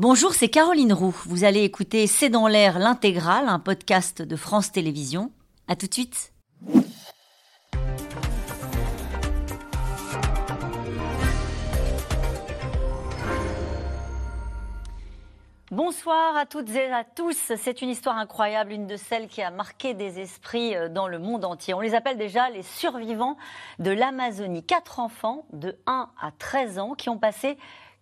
Bonjour, c'est Caroline Roux. Vous allez écouter C'est dans l'air l'intégrale, un podcast de France Télévisions. À tout de suite. Bonsoir à toutes et à tous. C'est une histoire incroyable, une de celles qui a marqué des esprits euh, dans le monde entier. On les appelle déjà les survivants de l'Amazonie. Quatre enfants de 1 à 13 ans qui ont passé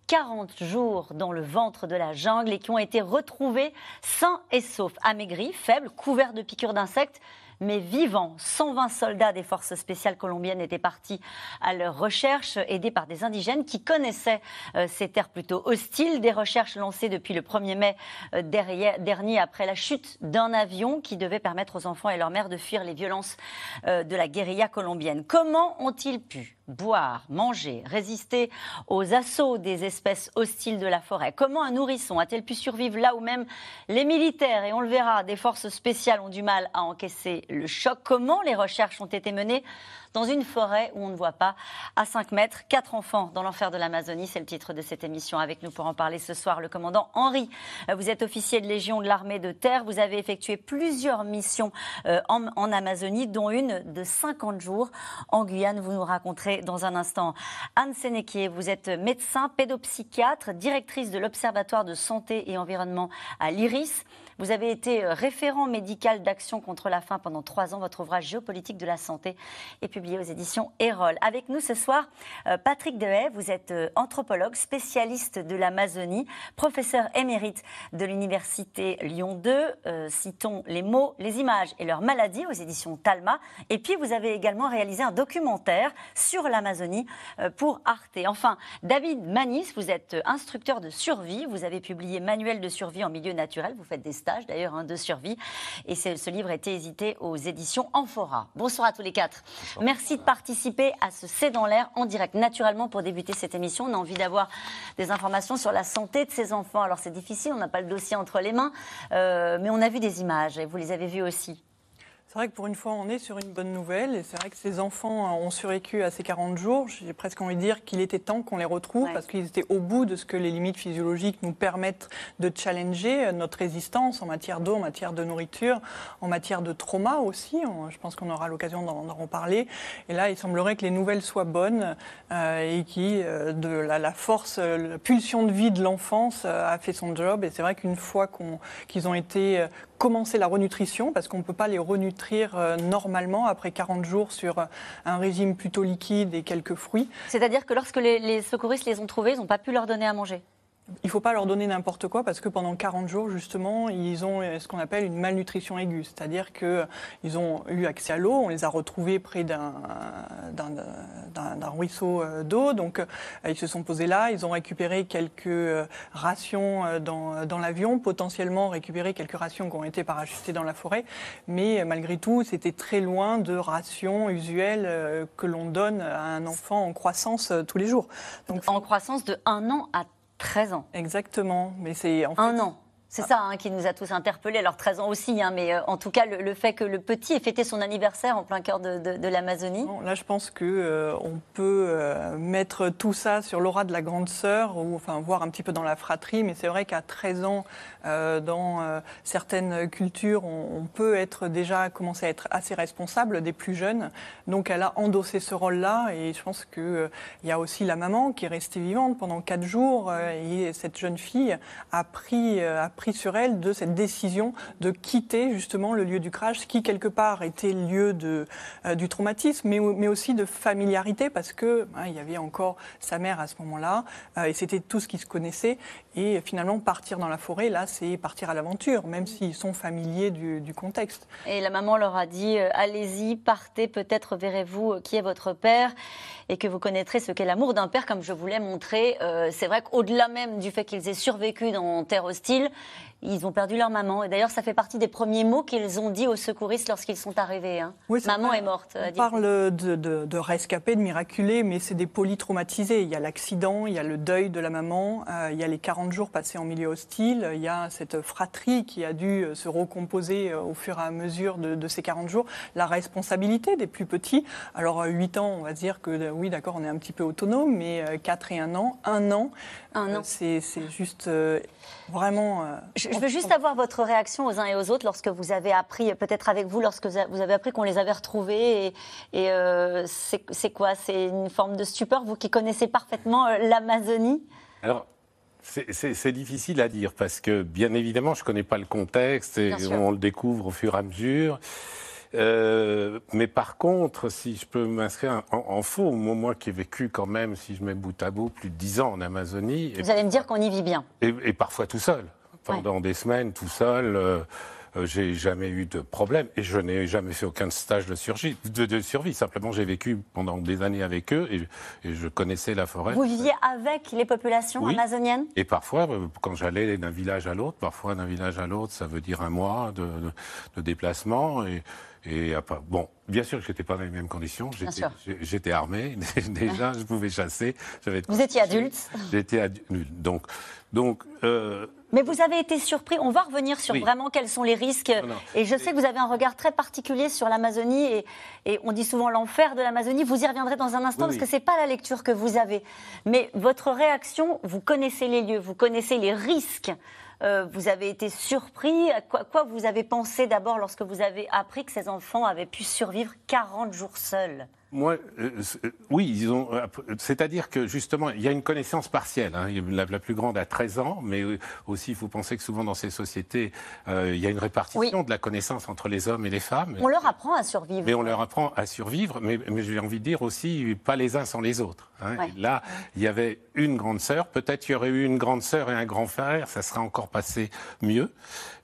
40 jours dans le ventre de la jungle et qui ont été retrouvés sains et saufs, amaigris, faibles, couverts de piqûres d'insectes mais vivants. 120 soldats des forces spéciales colombiennes étaient partis à leur recherche, aidés par des indigènes qui connaissaient euh, ces terres plutôt hostiles. Des recherches lancées depuis le 1er mai euh, dernier après la chute d'un avion qui devait permettre aux enfants et leurs mères de fuir les violences euh, de la guérilla colombienne. Comment ont-ils pu boire, manger, résister aux assauts des espèces hostiles de la forêt. Comment un nourrisson a-t-il pu survivre là où même les militaires, et on le verra, des forces spéciales ont du mal à encaisser le choc? Comment les recherches ont été menées dans une forêt où on ne voit pas à 5 mètres. Quatre enfants dans l'enfer de l'Amazonie, c'est le titre de cette émission. Avec nous pour en parler ce soir, le commandant Henri. Vous êtes officier de Légion de l'armée de terre. Vous avez effectué plusieurs missions euh, en, en Amazonie, dont une de 50 jours en Guyane. Vous nous raconterez dans un instant. Anne Sénéquier, vous êtes médecin, pédopsychiatre, directrice de l'Observatoire de santé et environnement à l'IRIS. Vous avez été euh, référent médical d'action contre la faim pendant trois ans. Votre ouvrage Géopolitique de la santé est publié aux éditions Erol. Avec nous ce soir, euh, Patrick Dehaye. Vous êtes euh, anthropologue, spécialiste de l'Amazonie, professeur émérite de l'Université Lyon 2. citons les mots, les images et leurs maladies aux éditions Talma. Et puis, vous avez également réalisé un documentaire sur l'Amazonie pour Arte. Enfin, David Manis, vous êtes instructeur de survie. Vous avez publié Manuel de survie en milieu naturel. Vous faites des d'ailleurs hein, de survie. Et ce livre a été hésité aux éditions Amphora. Bonsoir à tous les quatre. Merci de participer à ce C'est dans l'air en direct. Naturellement, pour débuter cette émission, on a envie d'avoir des informations sur la santé de ces enfants. Alors c'est difficile, on n'a pas le dossier entre les mains, euh, mais on a vu des images et vous les avez vues aussi. C'est vrai que pour une fois, on est sur une bonne nouvelle. Et c'est vrai que ces enfants ont survécu à ces 40 jours. J'ai presque envie de dire qu'il était temps qu'on les retrouve parce qu'ils étaient au bout de ce que les limites physiologiques nous permettent de challenger notre résistance en matière d'eau, en matière de nourriture, en matière de trauma aussi. Je pense qu'on aura l'occasion d'en reparler. Et là, il semblerait que les nouvelles soient bonnes euh, et qui, euh, de la, force, la pulsion de vie de l'enfance euh, a fait son job. Et c'est vrai qu'une fois qu'ils ont été commencer la renutrition, parce qu'on ne peut pas les renutrir euh, normalement après 40 jours sur euh, un régime plutôt liquide et quelques fruits. C'est-à-dire que lorsque les, les secouristes les ont trouvés, ils n'ont pas pu leur donner à manger il ne faut pas leur donner n'importe quoi parce que pendant 40 jours, justement, ils ont ce qu'on appelle une malnutrition aiguë. C'est-à-dire qu'ils ont eu accès à l'eau, on les a retrouvés près d'un ruisseau euh, d'eau. Donc, euh, ils se sont posés là, ils ont récupéré quelques euh, rations dans, l'avion, potentiellement récupéré quelques rations qui ont été parachutées dans la forêt. Mais malgré tout, c'était très loin de rations usuelles que l'on donne à un enfant en croissance tous les jours. En croissance de 1 an à 13 ans. Exactement. Mais c'est en fait... Un an. C'est ça hein, qui nous a tous interpellés, alors 13 ans aussi, hein, mais euh, en tout cas le, fait que le petit ait fêté son anniversaire en plein cœur de, l'Amazonie. Là je pense qu'on euh, on peut euh, mettre tout ça sur l'aura de la grande sœur, ou enfin voir un petit peu dans la fratrie, mais c'est vrai qu'à 13 ans, dans certaines cultures, on, peut être déjà commencer à être assez responsable des plus jeunes. Donc elle a endossé ce rôle-là, et je pense qu'il il y a aussi la maman qui est restée vivante pendant 4 jours, et cette jeune fille a pris, pris sur elle de cette décision de quitter justement le lieu du crash, qui quelque part était lieu de, euh, du traumatisme, mais, mais, aussi de familiarité, parce que hein, il y avait encore sa mère à ce moment-là, euh, et c'était tout ce qui se connaissait. Et finalement, partir dans la forêt, là, c'est partir à l'aventure, même s'ils sont familiers du, du, contexte. Et la maman leur a dit euh, allez-y, partez, peut-être verrez-vous qui est votre père et que vous connaîtrez ce qu'est l'amour d'un père, comme je vous l'ai montré. c'est vrai qu'au-delà même du fait qu'ils aient survécu dans terre hostile, ils ont perdu leur maman. Et d'ailleurs, ça fait partie des premiers mots qu'ils ont dit aux secouristes lorsqu'ils sont arrivés. hein. Oui, maman est morte. On dit- parle de, de, de rescapés, de miraculés, mais c'est des polytraumatisés. Il y a l'accident, il y a le deuil de la maman, euh, il y a les 40 jours passés en milieu hostile, il y a cette fratrie qui a dû euh, se recomposer euh, au fur et à mesure de, de ces 40 jours, la responsabilité des plus petits. Alors, euh, 8 ans, on va dire que euh, oui, d'accord, on est un petit peu autonome, mais euh, 4 et 1 an, 1 an, Un euh, an. c'est juste euh, vraiment... euh, Je, je veux juste avoir votre réaction aux uns et aux autres lorsque vous avez appris, peut-être avec vous, lorsque vous avez appris qu'on les avait retrouvés. Et, et, euh, c'est quoi? C'est une forme de stupeur, vous qui connaissez parfaitement l'Amazonie? Alors, c'est- difficile à dire parce que, bien évidemment, je ne connais pas le contexte et on le découvre au fur et à mesure. Euh, mais par contre, si je peux m'inscrire en, en faux, moi qui ai vécu quand même, si je mets bout à bout, plus de 10 ans en Amazonie, et, Vous allez me dire qu'on y vit bien. et- et parfois tout seul, pendant des semaines tout seul, euh, euh, j'ai jamais eu de problème et je n'ai jamais fait aucun stage de survie. De, de survie. Simplement, j'ai vécu pendant des années avec eux et, et je connaissais la forêt. Vous viviez avec les populations Oui. amazoniennes? Et parfois, quand j'allais d'un village à l'autre, parfois d'un village à l'autre, ça veut dire un mois de, de- de déplacement. Et, et bon, bien sûr que j'étais pas dans les mêmes conditions. J'étais, armé déjà, je pouvais chasser. Vous étiez adulte. J'étais adulte. Donc, donc euh, Mais vous avez été surpris. On va revenir sur Oui. vraiment quels sont les risques. Non, non. Et je sais que vous avez un regard très particulier sur l'Amazonie. Et, et on dit souvent l'enfer de l'Amazonie. Vous y reviendrez dans un instant Oui, parce oui. que c'est pas la lecture que vous avez. Mais votre réaction, vous connaissez les lieux, vous connaissez les risques. Euh, vous avez été surpris. À quoi, quoi vous avez pensé d'abord lorsque vous avez appris que ces enfants avaient pu survivre 40 jours seuls? Moi, euh, euh, oui, ils ont. euh, C'est-à-dire que justement, il y a une connaissance partielle. hein. La, la plus grande a 13 ans, mais euh, aussi, il faut penser que souvent dans ces sociétés, euh, il y a une répartition Oui. de la connaissance entre les hommes et les femmes. On leur apprend à survivre. Mais on leur apprend à survivre, mais, mais j'ai envie de dire aussi, pas les uns sans les autres. hein. Ouais. Là, il y avait une grande sœur, peut-être il y aurait eu une grande sœur et un grand frère, ça serait encore passé mieux.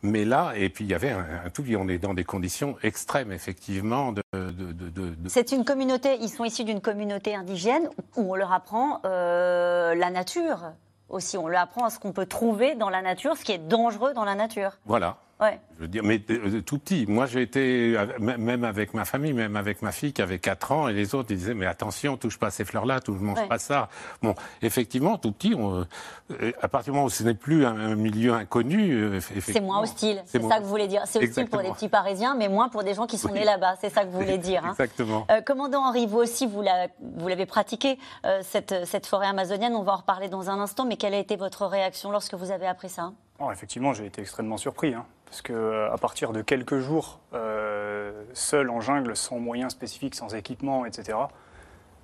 Mais là, et puis il y avait un, un tout, on est dans des conditions extrêmes, effectivement, de, de, de- de- de- C'est une communauté, ils sont issus d'une communauté indigène où on leur apprend euh, la nature aussi. On leur apprend ce qu'on peut trouver dans la nature, ce qui est dangereux dans la nature. Voilà. Ouais. Je veux dire, mais euh, tout petit. Moi, j'ai été, même avec ma famille, même avec ma fille qui avait 4 ans, et les autres, ils disaient, mais attention, touche pas à ces fleurs-là, touche, mange Ouais. pas ça. Bon, effectivement, tout petit, on, euh, à partir du moment où ce n'est plus un, un milieu inconnu, euh, C'est moins hostile, c'est ça que vous voulez dire. C'est hostile pour des petits Parisiens, mais moins pour des gens qui sont Oui. nés là-bas. C'est ça que vous voulez dire. hein. Exactement. Euh, commandant Henri, vous aussi, vous la- vous l'avez pratiqué, euh, cette, cette forêt amazonienne. On va en reparler dans un instant, mais quelle a été votre réaction lorsque vous avez appris ça? Oh, effectivement, j'ai été extrêmement surpris, hein, parce que euh, à partir de quelques jours, euh, seul en jungle, sans moyens spécifiques, sans équipement, etc.,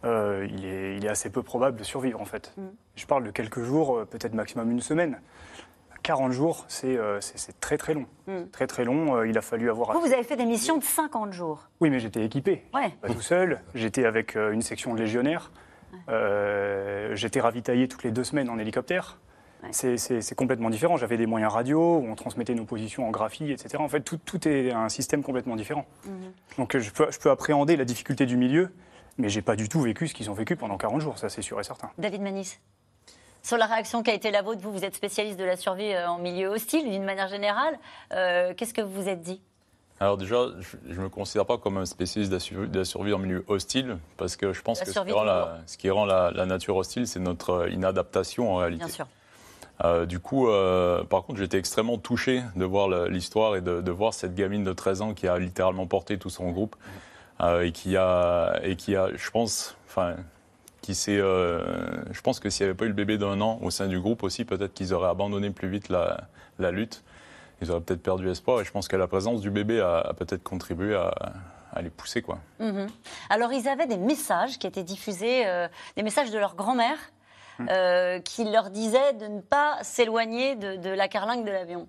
euh, il, est, il est assez peu probable de survivre en fait. Mm. Je parle de quelques jours, peut-être maximum une semaine. 40 jours, c'est euh, très très long. Mm. Très très long. euh, il a fallu avoir. Vous, vous avez fait des missions de 50 jours. Oui, mais j'étais équipé. Ouais. Pas tout seul. J'étais avec une section de légionnaires. J'étais ravitaillé toutes les deux semaines en hélicoptère. Ouais. C'est- complètement différent. J'avais des moyens radio, où on transmettait nos positions en graphie, etc. En fait, tout, tout est un système complètement différent. Mhm. Donc je peux, je peux appréhender la difficulté du milieu, mais j'ai pas du tout vécu ce qu'ils ont vécu pendant 40 jours, ça c'est sûr et certain. David Manis sur la réaction qui a été la vôtre, vous, vous êtes spécialiste de la survie euh, en milieu hostile, d'une manière générale. Euh, Qu'est-ce que vous vous êtes dit? Alors déjà, je ne me considère pas comme un spécialiste de la, survie, de la survie en milieu hostile, parce que je pense La que ce survie qui rend, tout la, court. ce qui rend la, la nature hostile, c'est notre euh, inadaptation en réalité. Bien sûr. Euh, du coup, euh, par contre, j'étais extrêmement touché de voir l'histoire et de, voir cette gamine de 13 ans qui a littéralement porté tout son groupe euh, et qui a, et qui a, je pense, enfin, qui s'est, je pense que s'il n'y avait pas eu le bébé d'un an au sein du groupe aussi, peut-être qu'ils auraient abandonné plus vite la, lutte. Ils auraient peut-être perdu espoir. Et je pense que la présence du bébé a, peut-être contribué à, les pousser, quoi. Mhm. Alors, ils avaient des messages qui étaient diffusés, des messages de leur grand-mère, euh, qui leur disaient de ne pas s'éloigner de, de la carlingue de l'avion.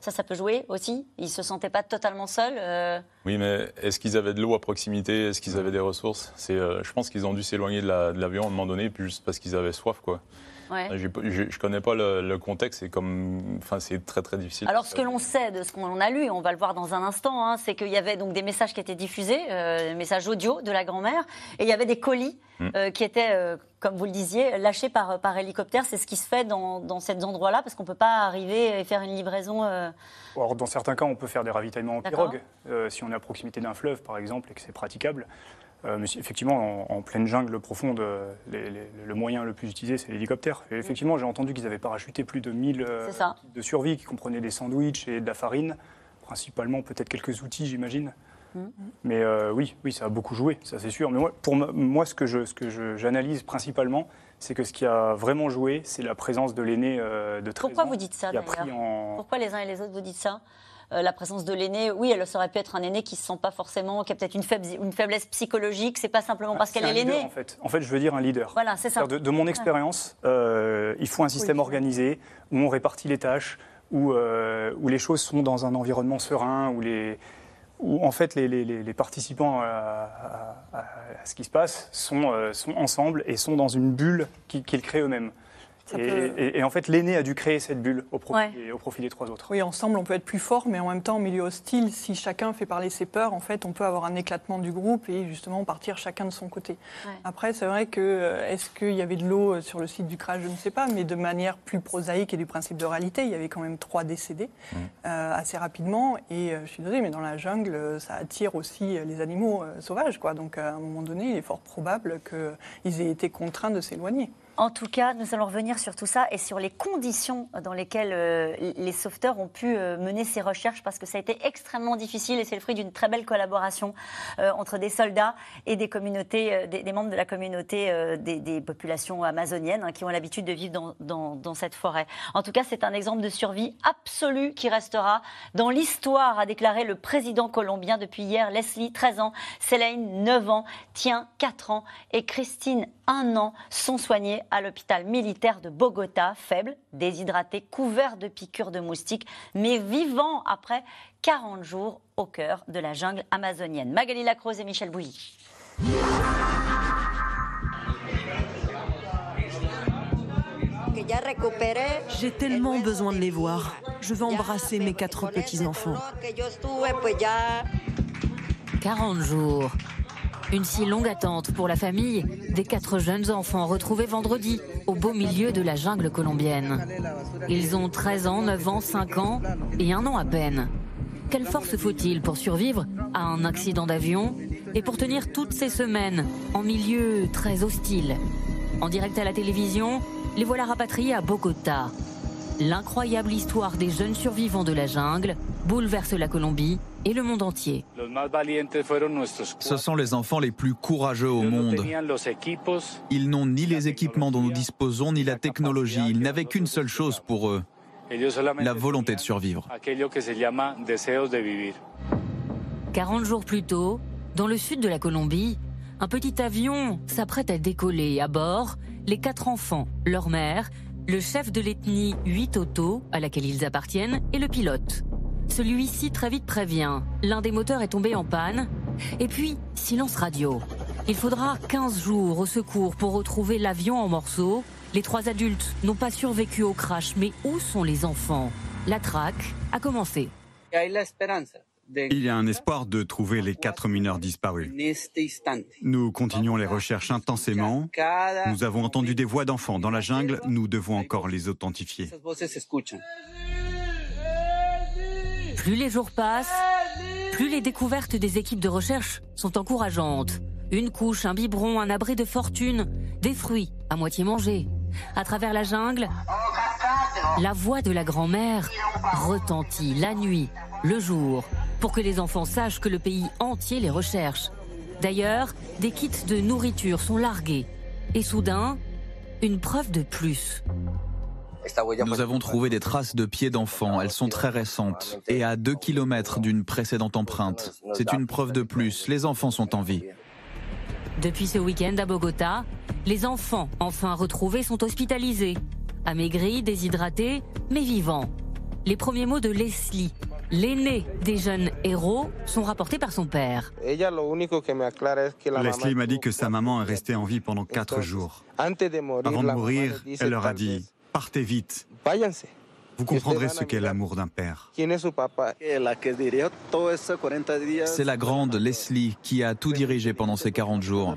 Ça, ça peut jouer aussi. Ils ne se sentaient pas totalement seuls euh, Oui, mais est-ce qu'ils avaient de l'eau à proximité? Est-ce qu'ils avaient des ressources? C'est, euh, Je pense qu'ils ont dû s'éloigner de, la- de l'avion à un moment donné, juste parce qu'ils avaient soif, quoi. Ouais. Pas- Je ne connais pas le, le contexte, c'est comme, enfin, c'est très très difficile. Alors, ce que l'on sait de ce qu'on a lu, et on va le voir dans un instant, hein, c'est qu'il y avait donc des messages qui étaient diffusés, euh, des messages audio de la grand-mère, et il y avait des colis Mm. euh, qui étaient, euh, comme vous le disiez, lâchés par, par hélicoptère. C'est ce qui se fait dans, dans ces endroits-là, parce qu'on ne peut pas arriver et faire une livraison. euh, Alors, dans certains cas, on peut faire des ravitaillements en pirogue, euh, si on est à proximité d'un fleuve, par exemple, et que c'est praticable. Euh, mais effectivement, en, en pleine jungle profonde, euh, les- les- le moyen le plus utilisé, c'est l'hélicoptère. Et effectivement, j'ai entendu qu'ils avaient parachuté plus de 1000 euh, de survie qui comprenaient des sandwichs et de la farine, principalement peut-être quelques outils, j'imagine. Mm. Mais euh, oui, oui, ça a beaucoup joué, ça c'est sûr. Mais moi, pour moi, ce que je- ce que j'analyse principalement, c'est que ce qui a vraiment joué, c'est la présence de l'aîné de 13 Pourquoi ans vous dites ça Pourquoi les uns et les autres vous dites ça? Euh, la présence de l'aîné, oui, elle aurait pu être un aîné qui se sent pas forcément, qui a peut-être une, faible- une faiblesse psychologique. C'est pas simplement parce C'est qu'elle est l'aîné. En fait. en fait, je veux dire un leader. Voilà, c'est ça. De, de mon expérience, euh, il faut un système Oui. organisé où on répartit les tâches, où, euh, où les choses sont dans un environnement serein, où, les, où en fait les, les- les- les participants à, à- à ce qui se passe sont, sont ensemble et sont dans une bulle qui- qu'ils créent eux-mêmes. Et, peut- et- et en fait, l'aîné a dû créer cette bulle au profit, Ouais. au profit des trois autres. Oui, ensemble, on peut être plus fort, mais en même temps, en milieu hostile, si chacun fait parler ses peurs, en fait, on peut avoir un éclatement du groupe et justement partir chacun de son côté. Ouais. Après, c'est vrai que euh, est-ce qu'il y avait de l'eau euh, sur le site du crash Je ne sais pas, mais de manière plus prosaïque et du principe de réalité, il y avait quand même trois décédés euh, assez rapidement. Et euh, je suis désolée, mais dans la jungle, ça attire aussi les animaux euh, sauvages, quoi. Donc, à un moment donné, il est fort probable qu'ils aient été contraints de s'éloigner. En tout cas, nous allons revenir sur tout ça et sur les conditions dans lesquelles euh, les sauveteurs ont pu euh, mener ces recherches parce que ça a été extrêmement difficile et c'est le fruit d'une très belle collaboration euh, entre des soldats et des communautés, des, membres de la communauté des, populations amazoniennes hein, qui ont l'habitude de vivre dans cette forêt. En tout cas, c'est un exemple de survie absolue qui restera dans l'histoire, a déclaré le président colombien depuis hier, Leslie, 13 ans, Céline, 9 ans, Tien, 4 ans et Christine, 1 an, sont soignés à l'hôpital militaire de Bogota, faibles, déshydratés, couverts de piqûres de moustiques, mais vivants après 40 jours au cœur de la jungle amazonienne. Magali Lacrose et Michel Bouilly. J'ai tellement besoin de les voir. Je veux embrasser mes quatre petits-enfants. 40 jours. Une si longue attente pour la famille des quatre jeunes enfants retrouvés vendredi au beau milieu de la jungle colombienne. Ils ont 13 ans, 9 ans, 5 ans et un an à peine. Quelle force faut-il pour survivre à un accident d'avion et pour tenir toutes ces semaines en milieu très hostile? En direct à la télévision, les voilà rapatriés à Bogota. L'incroyable histoire des jeunes survivants de la jungle bouleverse la Colombie et le monde entier. Ce sont les enfants les plus courageux au monde. Ils n'ont ni les équipements dont nous disposons, ni la technologie. Ils n'avaient qu'une seule chose pour eux, la volonté de survivre. 40 jours plus tôt, dans le sud de la Colombie, un petit avion s'apprête à décoller. À bord, les quatre enfants, leur mère, le chef de l'ethnie Huitoto, à laquelle ils appartiennent, et le pilote. Celui-ci très vite prévient. L'un des moteurs est tombé en panne. Et puis, silence radio. Il faudra 15 jours au secours pour retrouver l'avion en morceaux. Les trois adultes n'ont pas survécu au crash, mais où sont les enfants? La traque a commencé. Il y a un espoir de trouver les quatre mineurs disparus. Nous continuons les recherches intensément. Nous avons entendu des voix d'enfants dans la jungle. Nous devons encore les authentifier. Plus les jours passent, plus les découvertes des équipes de recherche sont encourageantes. Une couche, un biberon, un abri de fortune, des fruits à moitié mangés. À travers la jungle, la voix de la grand-mère retentit la nuit, le jour, pour que les enfants sachent que le pays entier les recherche. D'ailleurs, des kits de nourriture sont largués. Et soudain, une preuve de plus. Nous avons trouvé des traces de pieds d'enfants. Elles sont très récentes et à 2 km d'une précédente empreinte. C'est une preuve de plus. Les enfants sont en vie. Depuis ce week-end à Bogota, les enfants enfin retrouvés sont hospitalisés. Amaigris, déshydratés, mais vivants. Les premiers mots de Leslie, L'aîné des jeunes héros sont rapportés par son père. Leslie m'a dit que sa maman est restée en vie pendant quatre jours. Avant de mourir, elle leur a dit Partez vite. Vous comprendrez ce qu'est l'amour d'un père. C'est la grande Leslie qui a tout dirigé pendant ces 40 jours.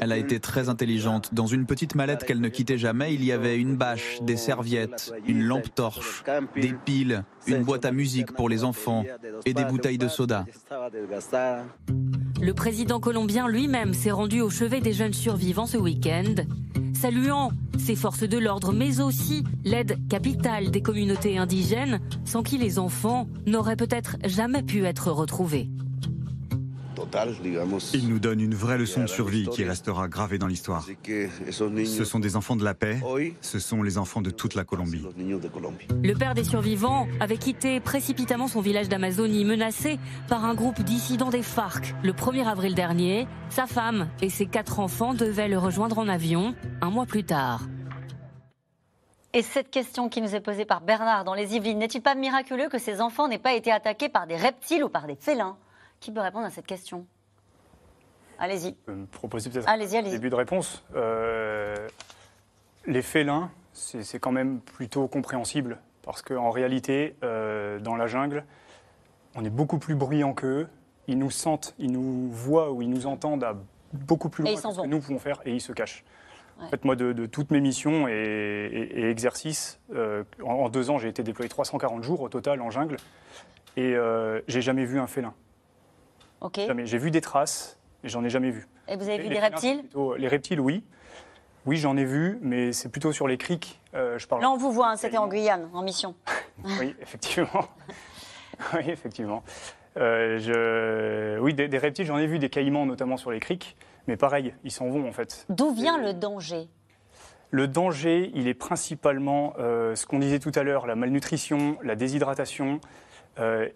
Elle a été très intelligente. Dans une petite mallette qu'elle ne quittait jamais, il y avait une bâche, des serviettes, une lampe torche, des piles, une boîte à musique pour les enfants et des bouteilles de soda. Le président colombien lui-même s'est rendu au chevet des jeunes survivants ce week-end saluant ces forces de l'ordre, mais aussi l'aide capitale des communautés indigènes, sans qui les enfants n'auraient peut-être jamais pu être retrouvés. Il nous donne une vraie leçon de survie qui restera gravée dans l'histoire. Ce sont des enfants de la paix, ce sont les enfants de toute la Colombie. Le père des survivants avait quitté précipitamment son village d'Amazonie menacé par un groupe dissidents des FARC le 1er avril dernier. Sa femme et ses quatre enfants devaient le rejoindre en avion un mois plus tard. Et cette question qui nous est posée par Bernard dans les Yvelines, n'est-il pas miraculeux que ces enfants n'aient pas été attaqués par des reptiles ou par des félins? Qui peut répondre à cette question? Allez-y. Proposer peut-être un début de réponse. Euh, les félins, c'est quand même plutôt compréhensible parce qu'en réalité, euh, dans la jungle, on est beaucoup plus bruyant qu'eux. Ils nous sentent, ils nous voient ou ils nous entendent à beaucoup plus loin que ce que nous pouvons faire et ils se cachent. En fait, moi, de, toutes mes missions et, exercices, euh, en, deux ans, j'ai été déployé 340 jours au total en jungle et j'ai jamais vu un félin. J'ai vu des traces, mais j'en ai jamais vu. Et vous avez vu des reptiles Les reptiles, oui. Oui, j'en ai vu, mais c'est plutôt sur les criques. Euh, je parle Là, on vous voit, hein, c'était en Guyane, en mission. oui, effectivement. oui, effectivement. Euh, je... Oui, des, reptiles, j'en ai vu, des caïmans notamment sur les criques, mais pareil, ils s'en vont en fait. D'où vient le danger? Le danger, il est principalement euh, ce qu'on disait tout à l'heure, la malnutrition, la déshydratation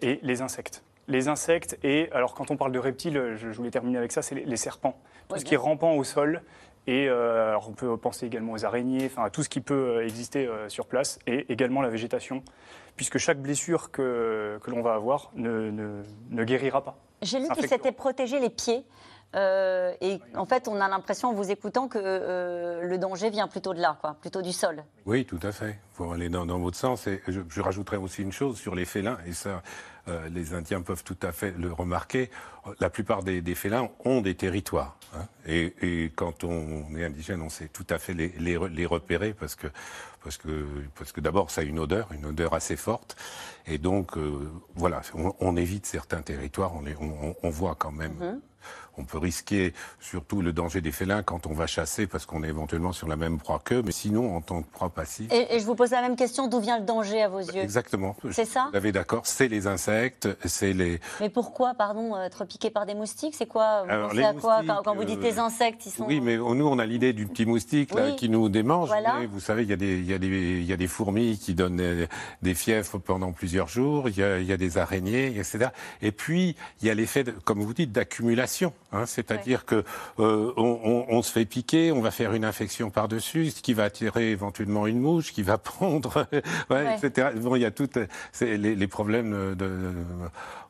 et les insectes les insectes et, alors quand on parle de reptiles, je, voulais terminer avec ça, c'est les, serpents. Tout ce qui est rampant au sol. Et euh, on peut penser également aux araignées, enfin à tout ce qui peut euh, exister euh, sur place, et également la végétation, puisque chaque blessure que, que l'on va avoir ne, ne, guérira pas. J'ai lu qu'il s'était protégé les pieds. Et en fait, on a l'impression, en vous écoutant, que le danger vient plutôt de là, quoi, plutôt du sol. Oui, tout à fait. Pour aller dans, dans votre sens. Et je, je, rajouterais aussi une chose sur les félins, et ça, euh, les Indiens peuvent tout à fait le remarquer, la plupart des, félins ont des territoires. Hein. et, quand on est indigène, on sait tout à fait les, repérer parce que, parce que, parce que d'abord, ça a une odeur, une odeur assez forte. Et donc, euh, voilà, on, évite certains territoires, on, on voit quand même. Mm-hmm on peut risquer surtout le danger des félins quand on va chasser parce qu'on est éventuellement sur la même proie qu'eux, mais sinon en tant que proie passive. Et, je vous pose la même question, d'où vient le danger à vos yeux? Exactement. C'est ça? Vous avez d'accord, c'est les insectes, c'est les... Mais pourquoi, pardon, être piqué par des moustiques? C'est quoi? Vous pensez à quoi quand, vous dites les euh, insectes ils sont... Oui, mais nous on a l'idée du petit moustique qui nous démange. vous savez, il y, a des, il, y a des, il y a des fourmis qui donnent des fièvres pendant plusieurs jours, il y a, il y a des araignées, etc. Et puis, il y a l'effet, comme vous dites, d'accumulation. Hein, c'est-à-dire que euh, on, se fait piquer, on va faire une infection par-dessus, ce qui va attirer éventuellement une mouche, qui va pondre, etc. Bon, il y a toutes les, les, problèmes de,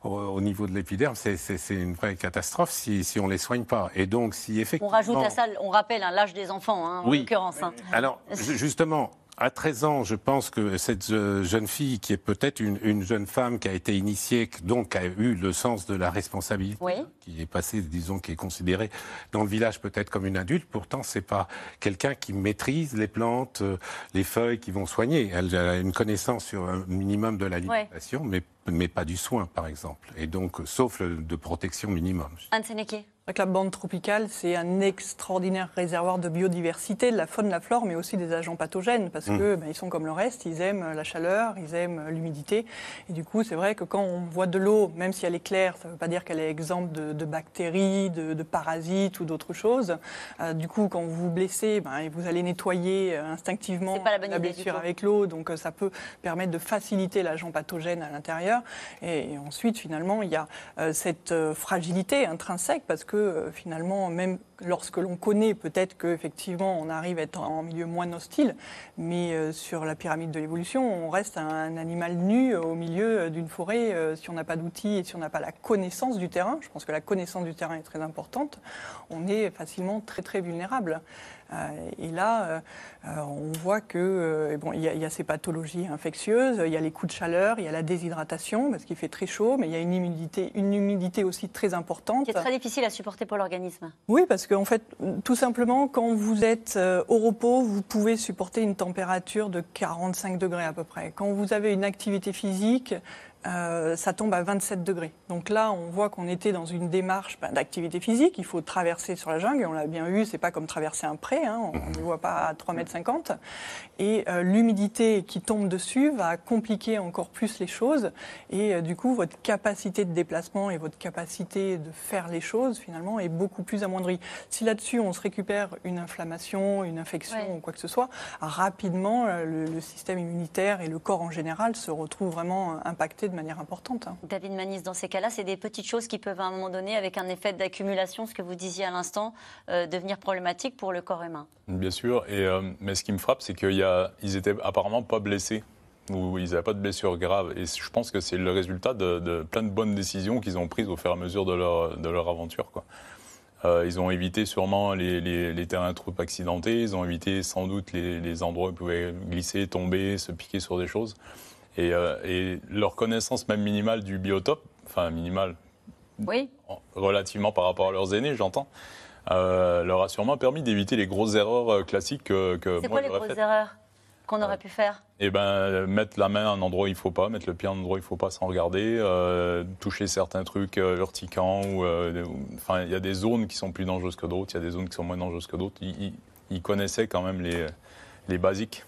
au, niveau de l'épiderme, c'est une vraie catastrophe si, si on les soigne pas. Et donc, si effectivement... On rajoute à ça, on rappelle hein, l'âge des enfants, hein, en l'occurrence. Hein. Alors, justement, à 13 ans, je pense que cette euh, jeune fille, qui est peut-être une, jeune femme qui a été initiée, donc a eu le sens de la responsabilité, qui est passée, disons, qui est considérée dans le village peut-être comme une adulte, pourtant c'est pas quelqu'un qui maîtrise les plantes, euh, les feuilles qui vont soigner. Elle a une connaissance sur un minimum de l'alimentation, mais, mais pas du soin, par exemple. Et donc, sauf le, de protection minimum. Anne Sénéqué la bande tropicale, c'est un extraordinaire réservoir de biodiversité, de la faune, de la flore, mais aussi des agents pathogènes, parce mmh. que ben, ils sont comme le reste, ils aiment la chaleur, ils aiment l'humidité. Et du coup, c'est vrai que quand on voit de l'eau, même si elle est claire, ça ne veut pas dire qu'elle est exempte de, bactéries, de, parasites ou d'autres choses. Euh, du coup, quand vous vous blessez, ben, vous allez nettoyer euh, instinctivement la, blessure avec l'eau, donc euh, ça peut permettre de faciliter l'agent pathogène à l'intérieur. Et, ensuite, finalement, il y a cette fragilité intrinsèque, parce que euh, finalement, même lorsque l'on connaît, peut-être qu'effectivement, on arrive à être en milieu moins hostile, mais euh, sur la pyramide de l'évolution, on reste un, animal nu au milieu d'une forêt. Euh, si on n'a pas d'outils et si on n'a pas la connaissance du terrain, je pense que la connaissance du terrain est très importante, on est facilement très très vulnérable. Euh, et là, euh, euh, on voit que bon, il y, a ces pathologies infectieuses, il y a les coups de chaleur, il y a la déshydratation parce qu'il fait très chaud, mais il y a une humidité, une humidité aussi très importante. C'est très difficile à supporter pour l'organisme. Oui, parce qu'en fait, tout simplement, quand vous êtes au repos, vous pouvez supporter une température de 45 degrés à peu près. Quand vous avez une activité physique, euh, ça tombe à 27 degrés. Donc là, on voit qu'on était dans une démarche ben, d'activité physique. Il faut traverser sur la jungle. On l'a bien vu, c'est pas comme traverser un pré. Hein. on ne voit pas à 3,50 m. Et euh, l'humidité qui tombe dessus va compliquer encore plus les choses. Et euh, du coup, votre capacité de déplacement et votre capacité de faire les choses, finalement, est beaucoup plus amoindrie. Si là-dessus, on se récupère une inflammation, une infection ou quoi que ce soit, rapidement, le, le système immunitaire et le corps en général se retrouvent vraiment impactés de manière importante. Hein. David Manis, dans ces cas-là, c'est des petites choses qui peuvent à un moment donné, avec un effet d'accumulation, ce que vous disiez à l'instant, euh, devenir problématique pour le corps humain. Bien sûr, et, euh, mais ce qui me frappe, c'est qu'ils étaient apparemment pas blessés ou ils n'avaient pas de blessures graves. Et je pense que c'est le résultat de, plein de bonnes décisions qu'ils ont prises au fur et à mesure de leur, de leur aventure. Quoi. Euh, ils ont évité sûrement les, les, terrains trop accidentés, ils ont évité sans doute les, les endroits où ils pouvaient glisser, tomber, se piquer sur des choses. Euh, et, leur connaissance même minimale du biotope, enfin minimale, oui. relativement par rapport à leurs aînés, j'entends, euh, leur a sûrement permis d'éviter les grosses erreurs euh, classiques que, que C'est quoi les grosses erreurs qu'on aurait pu faire Eh ben, mettre la main à un endroit où il ne faut pas, mettre le pied à un endroit où il ne faut pas sans regarder, toucher certains trucs urticants. Ou, enfin, il y a des zones qui sont plus dangereuses que d'autres, il y a des zones qui sont moins dangereuses que d'autres. Ils, ils connaissaient quand même les, les basiques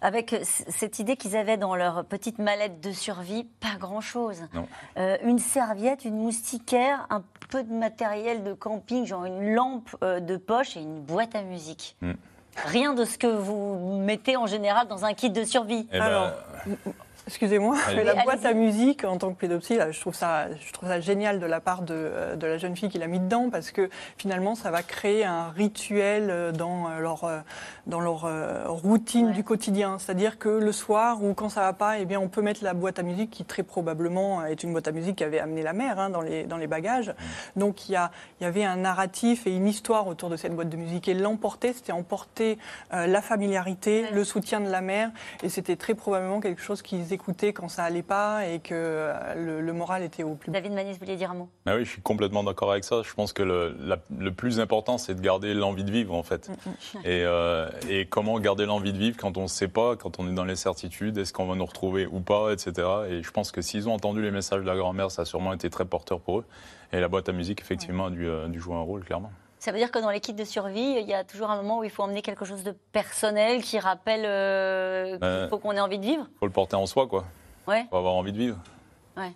avec cette idée qu'ils avaient dans leur petite mallette de survie, pas grand-chose. Euh, une serviette, une moustiquaire, un peu de matériel de camping, genre une lampe euh, de poche et une boîte à musique. Mm. Rien de ce que vous mettez en général dans un kit de survie. Eh ben, Excusez-moi, mais la boîte à musique en tant que pédopsie, je trouve ça, je trouve ça génial de la part de, euh, de la jeune fille qui l'a mis dedans parce que finalement, ça va créer un rituel euh, dans euh, leur, dans leur routine du quotidien. C'est-à-dire que le soir ou quand ça va pas, eh bien, on peut mettre la boîte à musique qui très probablement est une boîte à musique qui avait amené la mère hein, dans, les, dans les bagages. Mm. Donc il y, a, il y avait un narratif et une histoire autour de cette boîte de musique et l'emporter, c'était emporter la familiarité, le soutien de la mère et c'était très probablement quelque chose qu'ils écouter quand ça allait pas et que euh, le, moral était au plus bas. David Manis, vous vouliez dire un mot ah Oui, je suis complètement d'accord avec ça. Je pense que le, le plus important, c'est de garder l'envie de vivre, en fait. Mm, mm. Et, euh, et, comment garder l'envie de vivre quand on ne sait pas, quand on est dans les certitudes, est-ce qu'on va nous retrouver ou pas, etc. Et je pense que s'ils ont entendu les messages de la grand-mère, ça a sûrement été très porteur pour eux. Et la boîte à musique, effectivement, a dû, euh, dû jouer un rôle, clairement. Ça veut dire que dans l'équipe de survie, il y a toujours un moment où il faut emmener quelque chose de personnel qui rappelle qu'il faut qu'on ait envie de vivre Il faut le porter en soi, quoi. Ouais. Pour avoir envie de vivre. Ouais.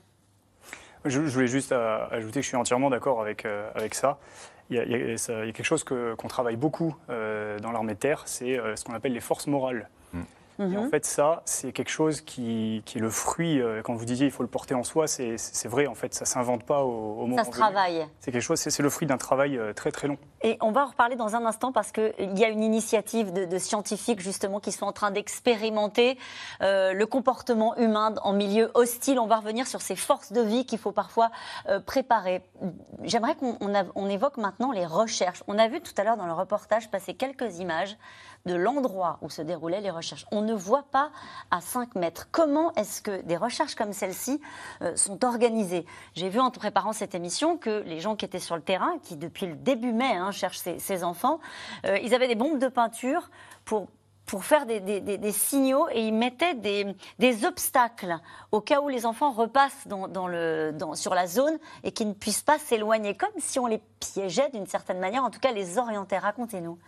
Je, voulais juste euh, ajouter que je suis entièrement d'accord avec, euh, avec ça. Il y, a, quelque chose qu'on travaille beaucoup euh, dans l'armée de terre, c'est ce qu'on appelle les forces morales. Et en mhm. fait, ça, c'est quelque chose qui, qui, est le fruit, euh, quand vous disiez il faut le porter en soi, c'est vrai, en fait, ça ne s'invente pas au, au moment. Ça se travaille. C'est quelque chose, c'est le fruit d'un travail euh, très très long. Et on va en reparler dans un instant parce qu'il y a une initiative de, scientifiques justement qui sont en train d'expérimenter euh, le comportement humain en milieu hostile. On va revenir sur ces forces de vie qu'il faut parfois préparer. J'aimerais qu'on on évoque maintenant les recherches. On a vu tout à l'heure dans le reportage passer quelques images de l'endroit où se déroulaient les recherches. On ne voit pas à 5 mètres. Comment est-ce que des recherches comme celle-ci euh, sont organisées? J'ai vu en préparant cette émission que les gens qui étaient sur le terrain, qui depuis le début mai hein, cherchent ces, enfants, euh, ils avaient des bombes de peinture pour pour faire des, signaux et ils mettaient des, obstacles au cas où les enfants repassent dans, sur la zone et qu'ils ne puissent pas s'éloigner, comme si on les piégeait d'une certaine manière, en tout cas les orientait. Racontez-nous.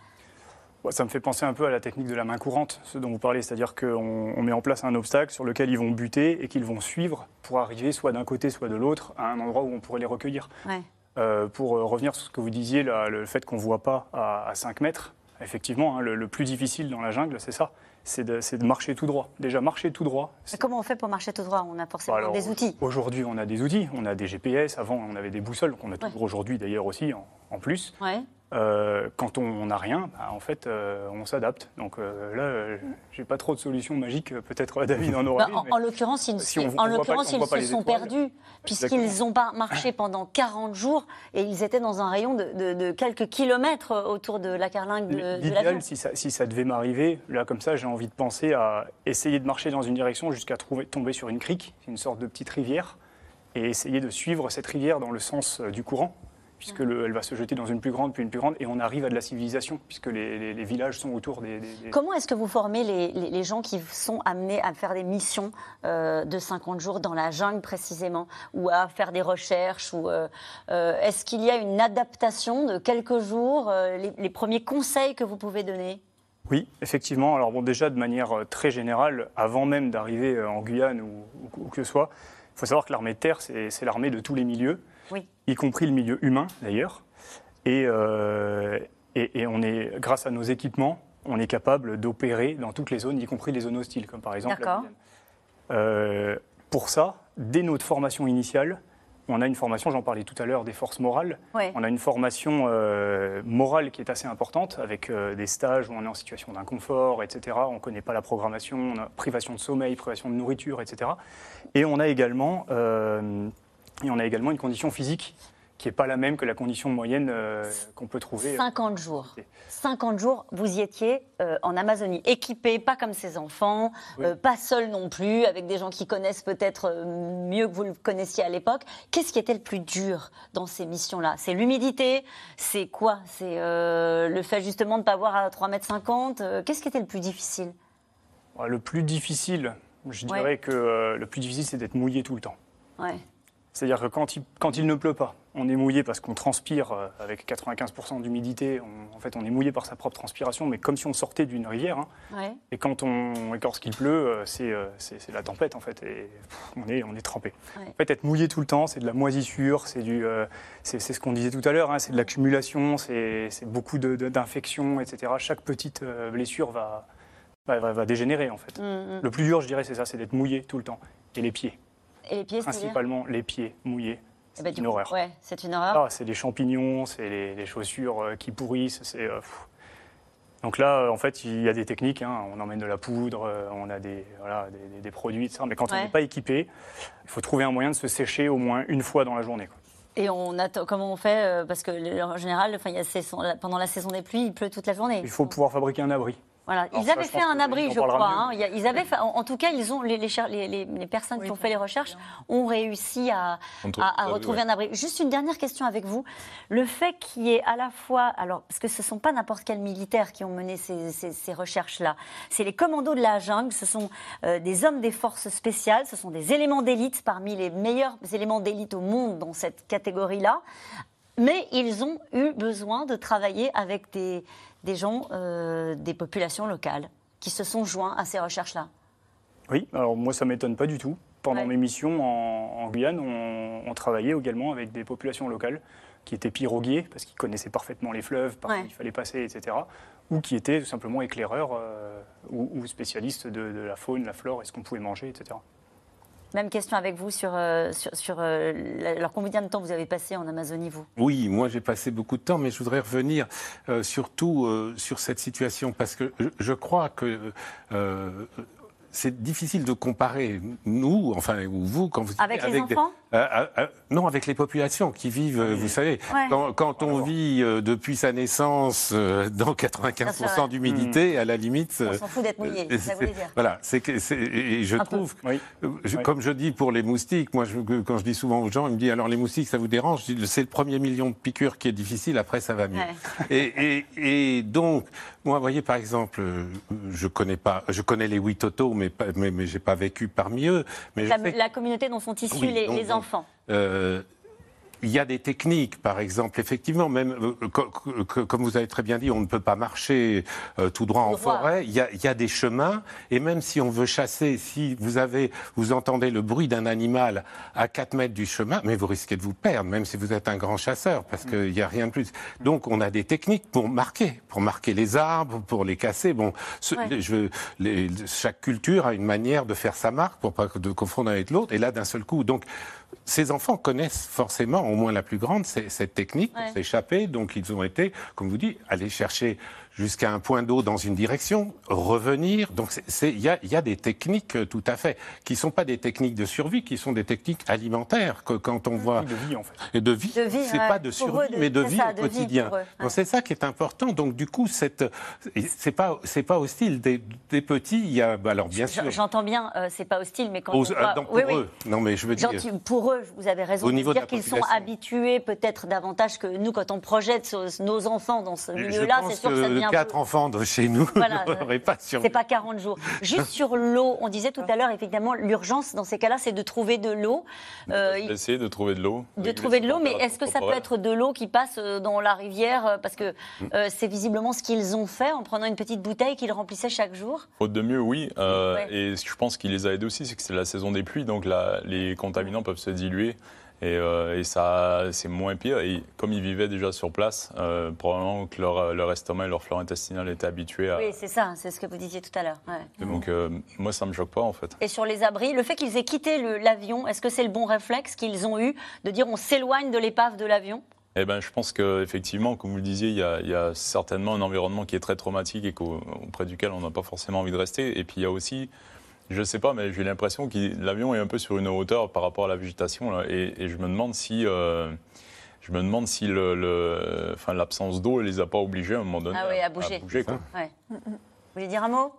Ça me fait penser un peu à la technique de la main courante, ce dont vous parlez, c'est-à-dire qu'on met en place un obstacle sur lequel ils vont buter et qu'ils vont suivre pour arriver soit d'un côté, soit de l'autre à un endroit où on pourrait les recueillir. Euh, pour euh, revenir sur ce que vous disiez, le fait qu'on ne voit pas à, 5 mètres, effectivement, hein, le, plus difficile dans la jungle, c'est ça. C'est de, marcher tout droit. Déjà, marcher tout droit. comment on fait pour marcher tout droit? On a forcément des outils. Aujourd'hui, on a des outils. On a des GPS. Avant, on avait des boussoles. On a toujours aujourd'hui, d'ailleurs, aussi, en, plus. Euh, quand on n'a rien, bah, en fait, euh, on s'adapte. Donc euh, là, j'ai pas trop de solutions magiques. Peut-être David en aura. Bah, en, l'occurrence, ils, en l'occurrence, ils se sont perdus puisqu'ils ont pas marché pendant 40 jours et ils étaient dans un rayon de, quelques kilomètres autour de la carlingue de, L'idéal, si ça, si ça devait m'arriver, là comme ça, j'ai envie de penser à essayer de marcher dans une direction jusqu'à tomber sur une crique, une sorte de petite rivière, et essayer de suivre cette rivière dans le sens du courant puisque elle va se jeter dans une plus grande, puis une plus grande, et on arrive à de la civilisation, puisque les, villages sont autour des... Comment est-ce que vous formez les, gens qui sont amenés à faire des missions euh, de 50 jours dans la jungle précisément, ou à faire des recherches ou euh, euh, Est-ce qu'il y a une adaptation de quelques jours, les, premiers conseils que vous pouvez donner? Oui, effectivement. Alors bon, déjà de manière très générale, avant même d'arriver en Guyane ou, ou, que ce soit, il faut savoir que l'armée de terre, c'est l'armée de tous les milieux y compris le milieu humain d'ailleurs. Euh, et, et, on est, grâce à nos équipements, on est capable d'opérer dans toutes les zones, y compris les zones hostiles, comme par exemple la euh, Pour ça, dès notre formation initiale, on a une formation, j'en parlais tout à l'heure, des forces morales. On a une formation euh, morale qui est assez importante, avec des stages où on est en situation d'inconfort, etc. On ne connaît pas la programmation, on a privation de sommeil, privation de nourriture, etc. Et on a également et on a également une condition physique qui n'est pas la même que la condition moyenne euh, qu'on peut trouver. 50 jours. 50 jours, vous y étiez euh, en Amazonie, équipé, pas comme ses enfants, euh, pas seul non plus, avec des gens qui connaissent peut-être mieux que vous le connaissiez à l'époque. Qu'est-ce qui était le plus dur dans ces missions-là? C'est l'humidité? C'est quoi? C'est le fait justement de ne pas voir à 3,50 m Qu'est-ce qui était le plus difficile? Le plus difficile, je dirais que le plus difficile, c'est d'être mouillé tout le temps. Ouais. C'est-à-dire que quand il, quand il, ne pleut pas, on est mouillé parce qu'on transpire euh, avec 95% d'humidité. En fait, on est mouillé par sa propre transpiration, mais comme si on sortait d'une rivière. Hein. Et quand on, lorsqu'il pleut, euh, euh, c'est, la tempête en fait, et on est, on est trempé. En fait, être mouillé tout le temps, c'est de la moisissure, c'est du, c'est, ce qu'on disait tout à l'heure, hein, c'est de l'accumulation, c'est, beaucoup d'infections, etc. Chaque petite blessure va, va, dégénérer en fait. Mm, mm. Le plus dur, je dirais, c'est ça, c'est d'être mouillé tout le temps, et les pieds. Et les pieds, Principalement les pieds mouillés. Eh ben, c'est une horreur. Ouais, c'est une horreur. Ah, c'est les champignons, c'est les, chaussures euh, qui pourrissent. C'est, euh, donc là, euh, en fait, il y a des techniques. Hein. On emmène de la poudre, on a des, voilà, des, produits, etc. Mais quand on n'est pas équipé, il faut trouver un moyen de se sécher au moins une fois dans la journée. Et on attend, comment on fait Parce que en général, enfin, il y a pendant la saison des pluies, il pleut toute la journée. Il faut pouvoir fabriquer un abri. Voilà. ils avaient fait un abri, je crois. Hein. Ils avaient en, tout cas, ils ont, les, les, personnes qui ont fait les recherches ont réussi à, à, retrouver un abri. Juste une dernière question avec vous. Le fait qu'il y ait à la fois, alors, parce que ce ne sont pas n'importe quels militaires qui ont mené ces, ces, recherches-là, c'est les commandos de la jungle, ce sont euh, des hommes des forces spéciales, ce sont des éléments d'élite, parmi les meilleurs éléments d'élite au monde dans cette catégorie-là. Mais ils ont eu besoin de travailler avec des, des gens, euh, des populations locales, qui se sont joints à ces recherches-là Oui, alors moi ça ne m'étonne pas du tout. Pendant mes missions en, Guyane, on, travaillait également avec des populations locales qui étaient piroguiers, parce qu'ils connaissaient parfaitement les fleuves, par où il fallait passer, etc. Ou qui étaient tout simplement éclaireurs euh, ou, spécialistes de, de, la faune, la flore et ce qu'on pouvait manger, etc. Même question avec vous sur, euh, sur, euh, alors combien de temps vous avez passé en Amazonie, vous? Oui, moi j'ai passé beaucoup de temps, mais je voudrais revenir euh, surtout sur cette situation parce que je, crois que c'est difficile de comparer nous, enfin ou vous, quand vous avec, avec les enfants. Euh, euh, euh, non, avec les populations qui vivent, vous savez, quand, on vit depuis sa naissance dans 95% d'humidité, à la limite. On s'en fout d'être mouillé, ça dire. Voilà, c'est que, et je trouve, comme je dis pour les moustiques, moi, quand je dis souvent aux gens, ils me disent alors les moustiques, ça vous dérange? C'est le premier million de piqûres qui est difficile, après ça va mieux. Et, et, donc, moi, vous voyez, par exemple, je connais pas, je connais les Witoto, mais, mais, mais j'ai pas vécu parmi eux. Mais la, communauté dont sont issus les, enfants. Euh, il y a des techniques, par exemple, effectivement, même euh, comme vous avez très bien dit, on ne peut pas marcher euh, tout droit en forêt. Il y, a, il y, a, des chemins, et même si on veut chasser, si vous avez, vous entendez le bruit d'un animal à 4 mètres du chemin, mais vous risquez de vous perdre, même si vous êtes un grand chasseur, parce qu'il n'y a rien de plus. Donc, on a des techniques pour marquer, pour marquer les arbres, pour les casser. Bon, je, les, chaque culture a une manière de faire sa marque pour pas de confondre avec l'autre. Et là, d'un seul coup, donc ces enfants connaissent forcément au moins la plus grande, cette technique pour s'échapper. Donc ils ont été, comme vous dites, aller chercher jusqu'à un point d'eau dans une direction, revenir. Donc il y a, y a, des techniques euh, tout à fait qui sont pas des techniques de survie, qui sont des techniques alimentaires que quand on voit de vie en fait. Et de vie, c'est pas de survie, mais de vie au quotidien. Donc c'est ça qui est important. Donc du coup, cette c'est pas c'est pas hostile des, des, petits. Il y a bah, alors bien sûr. J'entends bien, euh, c'est pas hostile, mais quand on voit... pour eux. Non mais je veux dire. Pour eux, vous avez raison. Au niveau de dire qu'ils sont habitués peut-être davantage que nous quand on projette nos enfants dans ce milieu-là. C'est sûr que ça devient quatre enfants de chez nous voilà, pas sur... C'est pas 40 jours. Juste sur l'eau, on disait tout à l'heure, effectivement, l'urgence dans ces cas-là, c'est de trouver de l'eau. Euh, essayer de trouver de l'eau. De trouver de l'eau, mais est-ce que ça peut être de l'eau qui passe euh, dans la rivière euh, Parce que euh, c'est visiblement ce qu'ils ont fait en prenant une petite bouteille qu'ils remplissaient chaque jour. Faute de mieux, oui. Et je pense qu'il les a aidés aussi, c'est que c'est la saison des pluies, donc les contaminants peuvent se diluer. Euh, et, ça, c'est moins pire. Et comme ils vivaient déjà sur place, euh, probablement que leur, leur, estomac et leur flore intestinale étaient habitués à. Oui, c'est ça, c'est ce que vous disiez tout à l'heure. Donc, euh, moi, ça ne me choque pas, en fait. Et sur les abris, le fait qu'ils aient quitté l'avion, est-ce que c'est le bon réflexe qu'ils ont eu de dire on s'éloigne de l'épave de l'avion? Eh ben, je pense qu'effectivement, comme vous le disiez, il y, a, il y, a, certainement un environnement qui est très traumatique et auprès duquel on n'a pas forcément envie de rester. Et puis il y a aussi je sais pas, mais j'ai l'impression que l'avion est un peu sur une hauteur par rapport à la végétation. et, je me demande si, euh, je me demande si le, l'absence d'eau ne les a pas obligés à un moment donné ah à, bouger. Vous voulez dire un mot?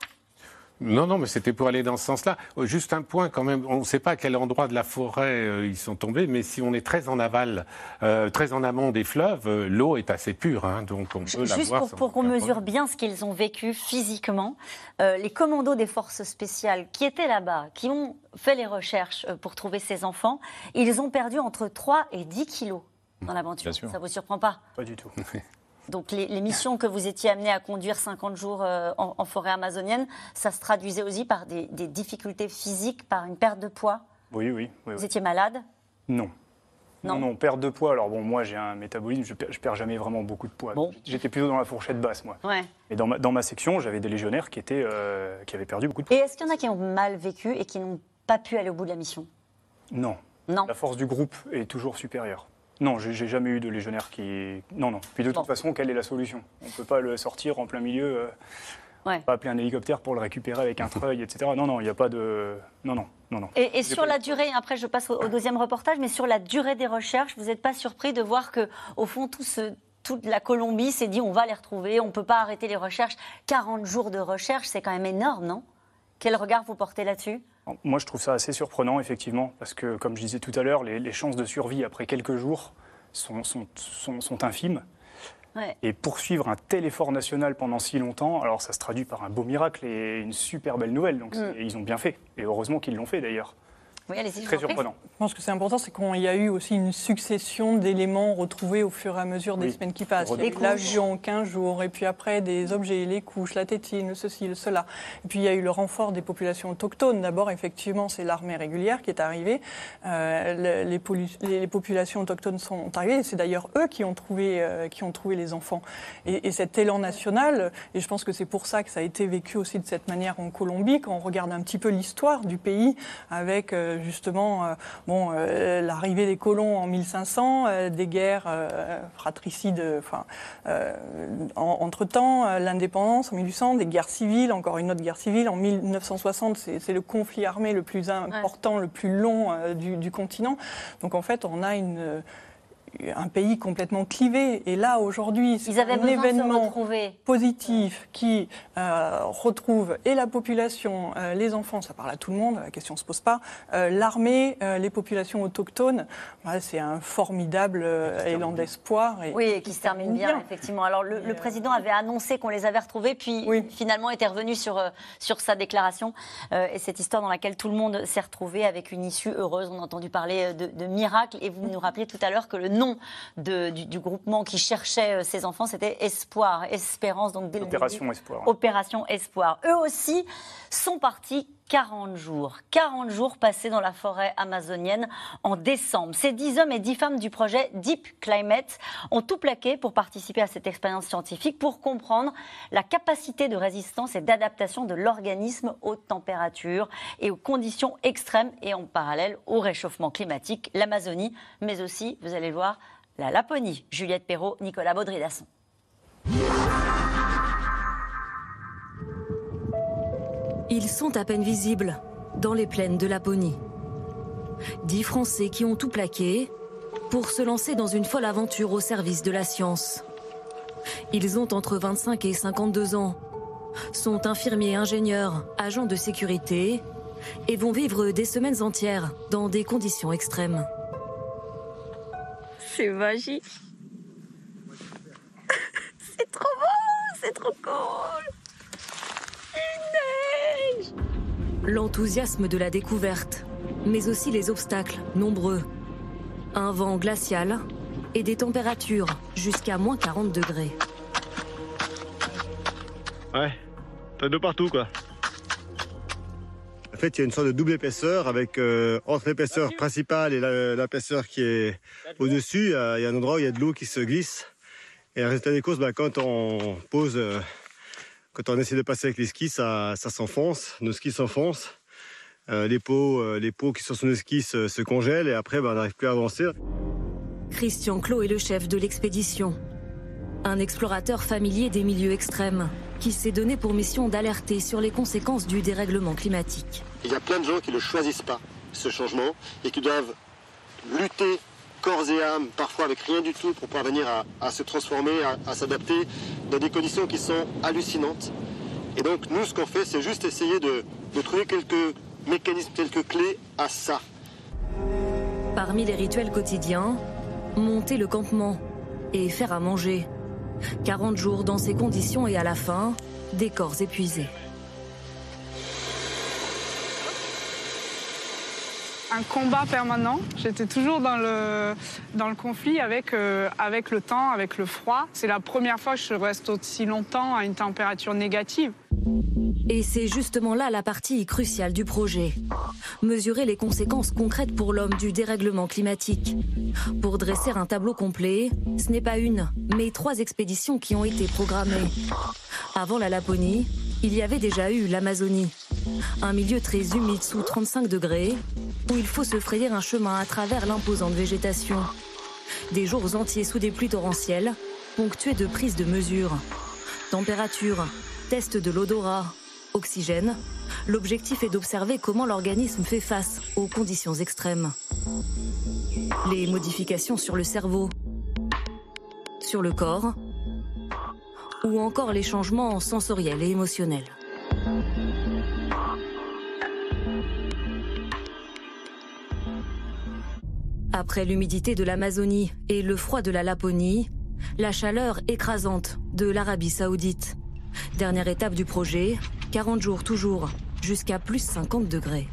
Non, non, mais c'était pour aller dans ce sens-là. Oh, juste un point quand même, on ne sait pas à quel endroit de la forêt euh, ils sont tombés, mais si on est très en aval, euh, très en amont des fleuves, euh, l'eau est assez pure, hein, donc on peut Juste la voir. Juste pour, qu'on mesure bien ce qu'ils ont vécu physiquement, les commandos des forces spéciales qui étaient là-bas, qui ont fait les recherches pour trouver ces enfants, ils ont perdu entre 3 et 10 kilos dans l'aventure. Ça ne vous surprend pas? Pas du tout. Donc les, missions que vous étiez amené à conduire 50 jours euh, en, forêt amazonienne, ça se traduisait aussi par des, difficultés physiques, par une perte de poids? Oui, oui. vous étiez malade? Non. Non. non, perte de poids. Alors bon, moi j'ai un métabolisme, je perds, perds jamais vraiment beaucoup de poids. Bon. J'étais plutôt dans la fourchette basse, moi. Ouais. Et dans ma, dans ma section, j'avais des légionnaires qui, étaient, euh, qui avaient perdu beaucoup de poids. Et est-ce qu'il y en a qui ont mal vécu et qui n'ont pas pu aller au bout de la mission? Non. Non. La force du groupe est toujours supérieure. Non, j'ai jamais eu de légionnaire qui. Non, non. Puis de toute façon, quelle est la solution? On ne peut pas le sortir en plein milieu. Euh, Pas appeler un hélicoptère pour le récupérer avec un treuil, etc. Non, non, il n'y a pas de. Non, non, non, non. Et, sur la durée, après je passe au, deuxième reportage, mais sur la durée des recherches, vous n'êtes pas surpris de voir que, au fond, tout ce, toute la Colombie s'est dit on va les retrouver, on ne peut pas arrêter les recherches. 40 jours de recherche, c'est quand même énorme, non? Quel regard vous portez là-dessus? Moi, je trouve ça assez surprenant, effectivement, parce que, comme je disais tout à l'heure, les, chances de survie après quelques jours sont, sont, infimes. Et poursuivre un tel effort national pendant si longtemps, alors ça se traduit par un beau miracle et une super belle nouvelle. Donc mm. ils ont bien fait. Et heureusement qu'ils l'ont fait d'ailleurs. Très surprenant. Je pense que c'est important, c'est qu'il y a eu aussi une succession d'éléments retrouvés au fur et à mesure des semaines qui passent. L'avion, 15 jours, et puis après des objets, les couches, la tétine, ceci, le cela. Et puis il y a eu le renfort des populations autochtones. D'abord, effectivement, c'est l'armée régulière qui est arrivée. Euh, les, les, populations autochtones sont arrivées. C'est d'ailleurs eux qui ont trouvé, euh, qui ont trouvé les enfants. Et, et, cet élan national, et je pense que c'est pour ça que ça a été vécu aussi de cette manière en Colombie, quand on regarde un petit peu l'histoire du pays avec euh, justement euh, bon, euh, l'arrivée des colons en 1500, euh, des guerres fratricides enfin, entre-temps, l'indépendance en 1800, des guerres civiles, encore une autre guerre civile. En 1960, c'est le conflit armé le plus important, le plus long du, du, continent. Donc en fait, on a une un pays complètement clivé. Et là, aujourd'hui, c'est un événement positif qui euh, retrouve et la population, euh, les enfants, ça parle à tout le monde, la question ne se pose pas, euh, l'armée, les populations autochtones. c'est un formidable élan d'espoir. Oui, et qui se termine bien, effectivement. Alors, le, président avait annoncé qu'on les avait retrouvés, puis finalement était revenu sur, sur sa déclaration. et cette histoire dans laquelle tout le monde s'est retrouvé avec une issue heureuse. On a entendu parler de, de miracle. Et vous nous rappeliez tout à l'heure que le nom du, groupement qui cherchait ces euh, enfants, c'était Espoir, Espérance. Donc Opération Espoir. Opération Espoir. Eux aussi sont partis 40 jours. 40 jours passés dans la forêt amazonienne en décembre. Ces 10 hommes et 10 femmes du projet Deep Climate ont tout plaqué pour participer à cette expérience scientifique, pour comprendre la capacité de résistance et d'adaptation de l'organisme aux températures et aux conditions extrêmes et en parallèle au réchauffement climatique, l'Amazonie, mais aussi, vous allez voir, la Laponie. Juliette Perrault, Nicolas Baudry-Dasson. Ils sont à peine visibles dans les plaines de Laponie. Dix Français qui ont tout plaqué pour se lancer dans une folle aventure au service de la science. Ils ont entre 25 et 52 ans, sont infirmiers, ingénieurs, agents de sécurité et vont vivre des semaines entières dans des conditions extrêmes. C'est magique. c'est trop beau, c'est trop cool. L'enthousiasme de la découverte, mais aussi les obstacles nombreux. Un vent glacial et des températures jusqu'à moins 40 degrés. Ouais, t'as de partout quoi. En fait, il y a une sorte de double épaisseur avec euh, entre l'épaisseur principale et l'épaisseur qui est au-dessus, il y, a un endroit où il y a de l'eau qui se glisse. Et le résultat des courses, bah, quand on pose euh, quand on essaie de passer avec les skis, ça, s'enfonce, nos skis s'enfoncent. Euh, les, pots, euh, les pots qui sont sur nos skis se, congèlent et après, ben, on n'arrive plus à avancer. Christian Clot est le chef de l'expédition. Un explorateur familier des milieux extrêmes qui s'est donné pour mission d'alerter sur les conséquences du dérèglement climatique. Il y a plein de gens qui ne choisissent pas, ce changement, et qui doivent lutter corps et âme, parfois avec rien du tout, pour parvenir à, se transformer, à, s'adapter dans des conditions qui sont hallucinantes. Et donc nous, ce qu'on fait, c'est juste essayer de, de trouver quelques mécanismes, quelques clés à ça. Parmi les rituels quotidiens, monter le campement et faire à manger. 40 jours dans ces conditions et à la fin, des corps épuisés. Un combat permanent. J'étais toujours dans le, dans le conflit avec, euh, avec le temps, avec le froid. C'est la première fois que je reste aussi longtemps à une température négative. Et c'est justement là la partie cruciale du projet. Mesurer les conséquences concrètes pour l'homme du dérèglement climatique. Pour dresser un tableau complet, ce n'est pas une, mais trois expéditions qui ont été programmées. Avant la Laponie, il y avait déjà eu l'Amazonie. Un milieu très humide sous 35 degrés, où il faut se frayer un chemin à travers l'imposante végétation. Des jours entiers sous des pluies torrentielles, ponctués de prises de mesures. Température, test de l'odorat, oxygène. L'objectif est d'observer comment l'organisme fait face aux conditions extrêmes. Les modifications sur le cerveau, sur le corps, ou encore les changements sensoriels et émotionnels. Après l'humidité de l'Amazonie et le froid de la Laponie, la chaleur écrasante de l'Arabie saoudite. Dernière étape du projet, 40 jours toujours, jusqu'à plus 50 degrés.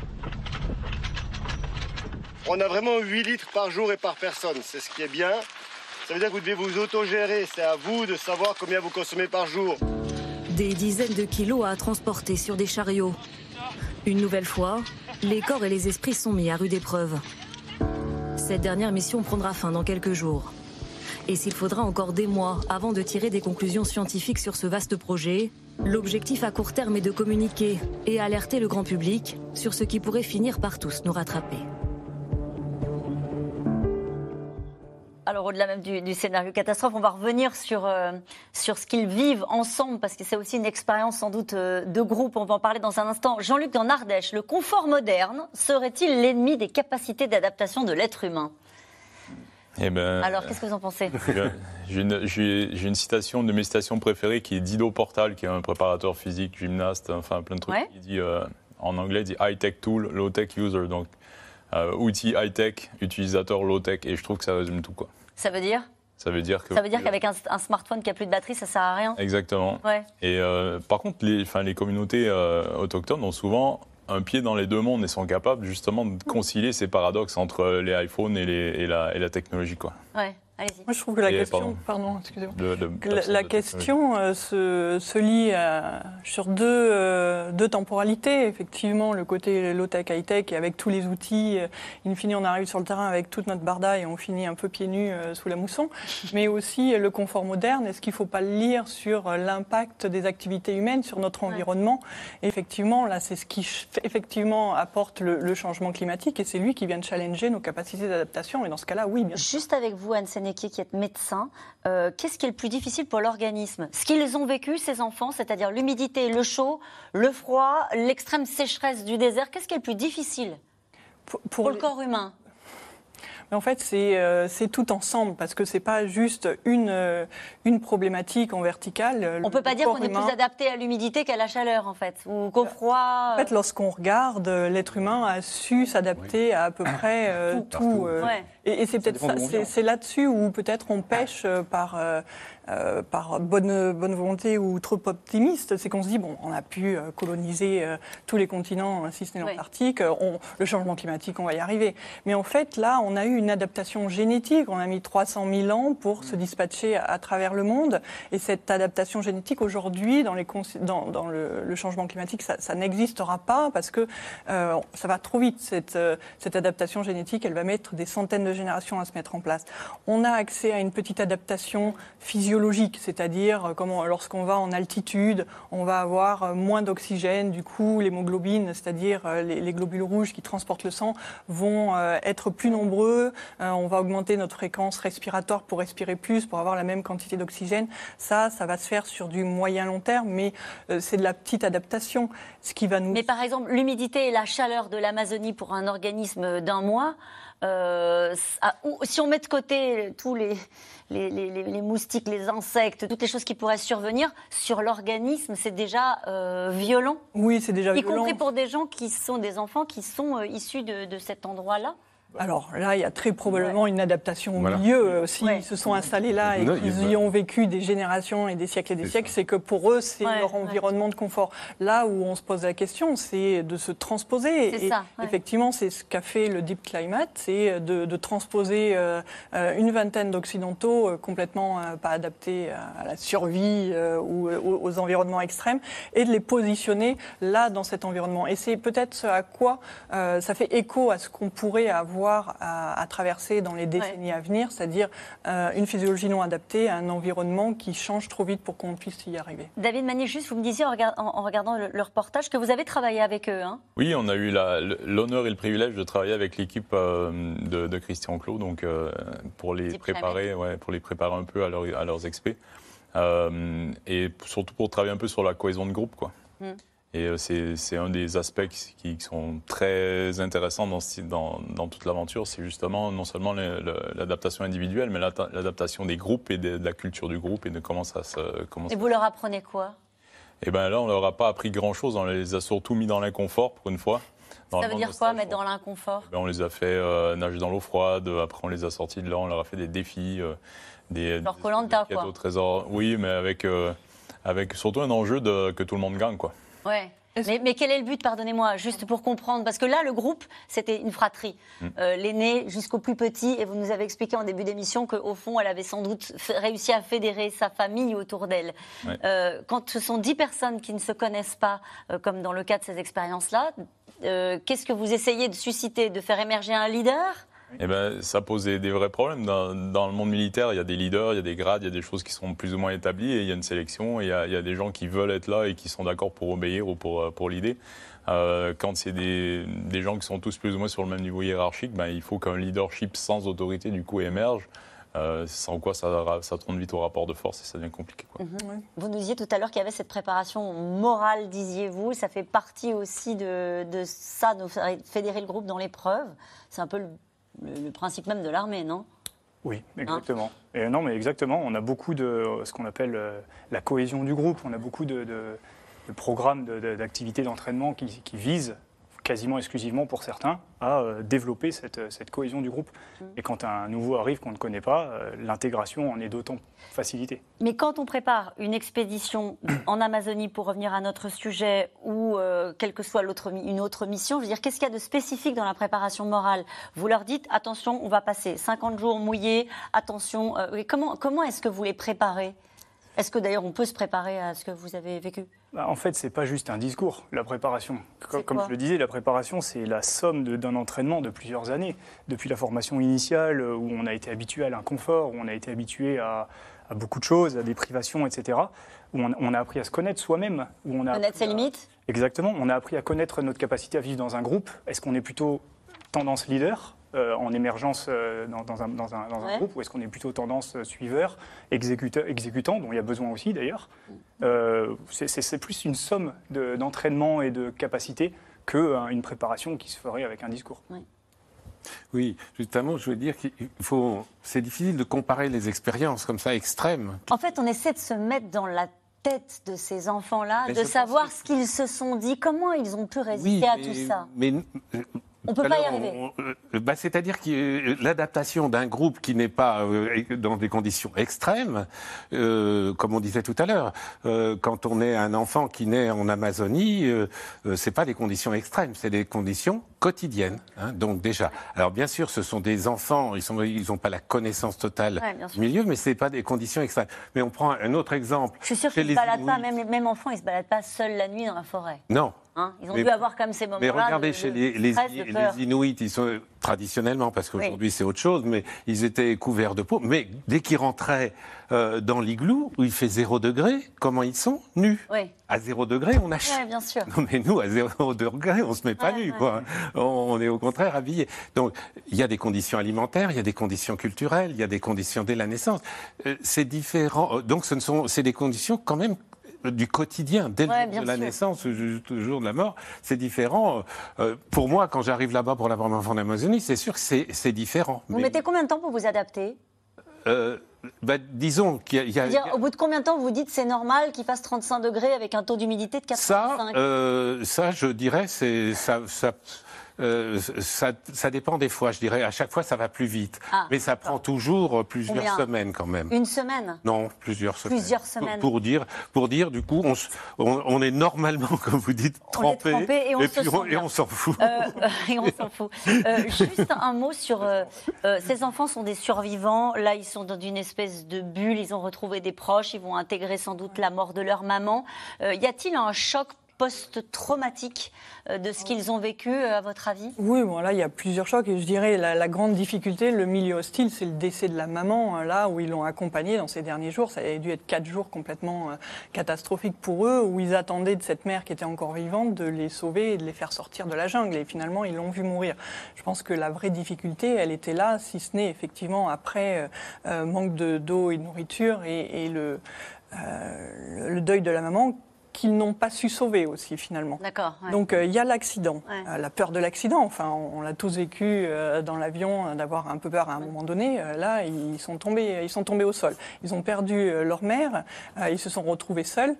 On a vraiment 8 litres par jour et par personne, c'est ce qui est bien. Ça veut dire que vous devez vous autogérer, c'est à vous de savoir combien vous consommez par jour. Des dizaines de kilos à transporter sur des chariots. Une nouvelle fois, les corps et les esprits sont mis à rude épreuve. Cette dernière mission prendra fin dans quelques jours. Et s'il faudra encore des mois avant de tirer des conclusions scientifiques sur ce vaste projet, l'objectif à court terme est de communiquer et alerter le grand public sur ce qui pourrait finir par tous nous rattraper. Alors au-delà même du, scénario catastrophe, on va revenir sur, euh, sur ce qu'ils vivent ensemble, parce que c'est aussi une expérience sans doute euh, de groupe, on va en parler dans un instant. Jean-Luc, en Ardèche, le confort moderne serait-il l'ennemi des capacités d'adaptation de l'être humain? Eh ben, Alors, qu'est-ce que vous en pensez? J'ai une, citation de mes citations préférées qui est d'Ido Portal, qui est un préparateur physique, gymnaste, enfin plein de trucs. Il dit, euh, en anglais, il dit high-tech tool, low-tech user. Donc, outil high-tech, utilisateur low-tech. Et je trouve que ça résume tout. Quoi. Ça veut dire? Ça veut dire que. Ça veut dire qu'avec un, smartphone qui a plus de batterie, ça sert à rien? Exactement. Ouais. Et euh, par contre, les, les communautés euh, autochtones ont souvent un pied dans les deux mondes et sont capables justement de concilier ces paradoxes entre les iPhones et, les, et, la, et la, technologie, quoi. Ouais. Moi, je trouve que la question, pardon, excusez-moi, la, question euh, se, se, lie sur deux, euh, deux, temporalités. Effectivement, le côté low-tech, high-tech, et avec tous les outils, euh, in fine, on arrive sur le terrain avec toute notre barda et on finit un peu pieds nus sous la mousson. Mais aussi le confort moderne. Est-ce qu'il ne faut pas le lire sur l'impact des activités humaines sur notre environnement? Effectivement, là, c'est ce qui effectivement apporte le, le, changement climatique et c'est lui qui vient de challenger nos capacités d'adaptation. Et dans ce cas-là, oui, bien sûr. Juste avec vous, Anne qui est médecin, euh, qu'est-ce qui est le plus difficile pour l'organisme? Ce qu'ils ont vécu, ces enfants, c'est-à-dire l'humidité, le chaud, le froid, l'extrême sécheresse du désert, qu'est-ce qui est le plus difficile? Pour, le corps humain en fait, euh, c'est tout ensemble parce que c'est pas juste une, euh, une problématique en verticale. On peut pas dire qu'on est plus adapté à l'humidité qu'à la chaleur, en fait, ou qu'au froid. En fait, lorsqu'on regarde, l'être humain a su s'adapter à à peu près tout. Et, c'est peut-être c'est là-dessus où peut-être on pêche par euh, par bonne, bonne volonté ou trop optimiste, c'est qu'on se dit, bon, on a pu euh, coloniser euh, tous les continents, hein, si ce n'est l'Antarctique, le changement climatique, on va y arriver. Mais en fait, là, on a eu une adaptation génétique, on a mis 300 000 ans pour se dispatcher à, travers le monde, et cette adaptation génétique, aujourd'hui, dans, les, dans, dans le, changement climatique, ça, ça n'existera pas, parce que ça va trop vite, cette, cette adaptation génétique, elle va mettre des centaines de générations à se mettre en place. On a accès à une petite adaptation physiologique c'est-à-dire euh, comment lorsqu'on va en altitude, on va avoir euh, moins d'oxygène, du coup l'hémoglobine, c'est-à-dire euh, les, globules rouges qui transportent le sang, vont être plus nombreux, on va augmenter notre fréquence respiratoire pour respirer plus, pour avoir la même quantité d'oxygène. Ça, ça va se faire sur du moyen long terme, mais c'est de la petite adaptation. Ce qui va nous... Mais par exemple, l'humidité et la chaleur de l'Amazonie pour un organisme d'un mois, si on met de côté tous les les, moustiques, les insectes, toutes les choses qui pourraient survenir sur l'organisme, c'est déjà euh, violent. Oui, c'est déjà violent. Y compris pour des gens qui sont des enfants qui sont euh, issus de cet endroit-là. Alors là, il y a très probablement une adaptation au milieu. Euh, s'ils se sont installés là et qu'ils y ont vécu des générations et des siècles et des siècles, c'est que pour eux, c'est leur environnement de confort. Là où on se pose la question, c'est de se transposer. Et effectivement, c'est ce qu'a fait le Deep Climate, c'est de, transposer euh, euh, une vingtaine d'Occidentaux complètement pas adaptés à la survie ou aux, environnements extrêmes et de les positionner là dans cet environnement. Et c'est peut-être ce à quoi ça fait écho à ce qu'on pourrait avoir à, traverser dans les décennies à venir, c'est-à-dire euh, une physiologie non adaptée à un environnement qui change trop vite pour qu'on puisse y arriver. David Manier, juste, vous me disiez en, regardant le, reportage que vous avez travaillé avec eux. Hein oui, on a eu l'honneur et le privilège de travailler avec l'équipe euh, de, Christian Clot, donc euh, pour les préparer, ouais, pour les préparer un peu à, à leurs expés, et surtout pour travailler un peu sur la cohésion de groupe, quoi. Hmm. Et euh, c'est un des aspects qui, sont très intéressants dans, dans, toute l'aventure. C'est justement non seulement l'adaptation individuelle, mais l'adaptation des groupes et de, la culture du groupe et de comment ça se. et vous leur apprenez quoi? Eh bien là, on leur a pas appris grand-chose. On les a surtout mis dans l'inconfort pour une fois. ça veut dire quoi, mettre dans l'inconfort? eh ben, On les a fait euh, nager dans l'eau froide. Après, on les a sortis de là. On leur a fait des défis. Euh, des, Genre Colanta, quoi. Au trésor. Oui, mais avec, avec surtout un enjeu de, que tout le monde gagne, quoi. Ouais. Mais, quel est le but, pardonnez-moi, juste pour comprendre? Parce que là, le groupe, c'était une fratrie. Mm. Euh, l'aîné jusqu'au plus petit, et vous nous avez expliqué en début d'émission qu'au fond, elle avait sans doute réussi à fédérer sa famille autour d'elle. Euh, quand ce sont dix personnes qui ne se connaissent pas, euh, comme dans le cas de ces expériences-là, qu'est-ce que vous essayez de susciter? De faire émerger un leader? Eh ben, ça pose des, vrais problèmes. Dans, le monde militaire, il y a des leaders, il y a des grades, il y a des choses qui sont plus ou moins établies et il y a une sélection. il, y a, des gens qui veulent être là et qui sont d'accord pour obéir ou pour, euh, pour l'idée. Euh, quand c'est des, gens qui sont tous plus ou moins sur le même niveau hiérarchique, ben, il faut qu'un leadership sans autorité du coup émerge. Euh, sans quoi ça, ça tourne vite au rapport de force et ça devient compliqué. Mhm. Vous nous disiez tout à l'heure qu'il y avait cette préparation morale, disiez-vous. Ça fait partie aussi de, de ça, de fédérer le groupe dans l'épreuve. C'est un peu le le, principe même de l'armée, non? Oui, exactement. et non, mais exactement. On a beaucoup de ce qu'on appelle euh, la cohésion du groupe. On a beaucoup de, programmes d'activités d'entraînement qui, visent quasiment exclusivement pour certains, à euh, développer cette, cette, cohésion du groupe. Mm. Et quand un nouveau arrive qu'on ne connaît pas, euh, l'intégration en est d'autant facilitée. Mais quand on prépare une expédition en Amazonie, pour revenir à notre sujet, ou euh, quelle que soit une autre mission, je veux dire, qu'est-ce qu'il y a de spécifique dans la préparation morale? Vous leur dites, attention, on va passer 50 jours mouillés, attention, comment, comment est-ce que vous les préparez? Est-ce que d'ailleurs on peut se préparer à ce que vous avez vécu? Bah, En fait, ce n'est pas juste un discours, la préparation. Comme, je le disais, la préparation, c'est la somme d'un entraînement de plusieurs années. Depuis la formation initiale, euh, où on a été habitué à l'inconfort, où on a été habitué à, beaucoup de choses, à des privations, etc., où on, a appris à se connaître soi-même. Connaître ses limites? Exactement, on a appris à connaître notre capacité à vivre dans un groupe. Est-ce qu'on est plutôt tendance leader? Euh, en émergence euh, dans, un, dans, un, groupe ou est-ce qu'on est plutôt tendance euh, suiveur, exécutant, dont il y a besoin aussi d'ailleurs C'est plus une somme d'entraînement et de capacité qu'une préparation qui se ferait avec un discours. Oui. justement, je veux dire qu'il faut. C'est difficile de comparer les expériences comme ça extrêmes. En fait, on essaie de se mettre dans la tête de ces enfants-là, de savoir ce qu'ils se sont dit, comment ils ont pu résister à tout ça. Mais on peut pas y arriver. Euh, bah, c'est-à-dire que euh, l'adaptation d'un groupe qui n'est pas euh, dans des conditions extrêmes, comme on disait tout à l'heure, quand on est un enfant qui naît en Amazonie, c'est pas des conditions extrêmes, c'est des conditions quotidiennes. Hein. donc déjà, alors bien sûr, ce sont des enfants, ils n'ont ils pas la connaissance totale du milieu, mais c'est pas des conditions extrêmes. Mais on prend un autre exemple. Je suis sûr qu'ils ne se baladent pas, même, même enfants, ils ne se baladent pas seuls la nuit dans la forêt. Non, Hein, ils ont dû avoir comme ces moments-là. Mais regardez, chez les, les, Inuits, ils sont traditionnellement, parce qu'aujourd'hui c'est autre chose, mais ils étaient couverts de peau. Mais dès qu'ils rentraient euh, dans l'igloo, où il fait zéro degré, comment ils sont Nus? Oui. À zéro degré, on a Oui, bien sûr. Non, mais nous, à zéro degré, on se met pas nus, quoi. On est au contraire habillés. Donc, il y a des conditions alimentaires, il y a des conditions culturelles, il y a des conditions dès la naissance. Euh, c'est différent. Euh, donc, ce ne sont, c'est des conditions quand même du quotidien, dès le jour de la naissance jusqu'au jour de la mort, c'est différent. Euh, pour moi, quand j'arrive là-bas pour la première fois en Amazonie, c'est sûr que c'est différent. Vous mettez combien de temps pour vous adapter? Euh, bah, disons qu'il y a. Dire, au bout de combien de temps vous dites c'est normal qu'il fasse 35 degrés avec un taux d'humidité de 85 Ça, euh, ça, je dirais, c'est ça, ça euh, ça, ça, dépend des fois, je dirais. À chaque fois, ça va plus vite. Ah, Mais ça prend toujours plusieurs semaines quand même. Une semaine? Non, plusieurs semaines. Plusieurs semaines. Pour, dire, pour dire, du coup, on, on, est normalement, comme vous dites, trempé. et on s'en fout. Euh, et on s'en fout. Euh, juste un mot sur. ces enfants sont des survivants. Là, ils sont dans une espèce de bulle. Ils ont retrouvé des proches. Ils vont intégrer sans doute la mort de leur maman. y a-t-il un choc post-traumatique euh, de ce qu'ils ont vécu, euh, à votre avis? Oui, bon, là, il y a plusieurs chocs. Et je dirais, la, la grande difficulté, le milieu hostile, c'est le décès de la maman, hein, là où ils l'ont accompagnée dans ces derniers jours. Ça a dû être quatre jours complètement euh, catastrophiques pour eux, où ils attendaient de cette mère qui était encore vivante de les sauver et de les faire sortir de la jungle. Et finalement, ils l'ont vu mourir. Je pense que la vraie difficulté, elle était là, si ce n'est effectivement après manque d'eau et de nourriture et, et le, le deuil de la maman qu'ils n'ont pas su sauver aussi finalement. D'accord. Donc euh, il y a l'accident, euh, la peur de l'accident. Enfin, on, l'a tous vécu euh, dans l'avion, d'avoir un peu peur à un moment donné. là, ils sont tombés, ils sont tombés au sol. Ils ont perdu leur mère, ils se sont retrouvés seuls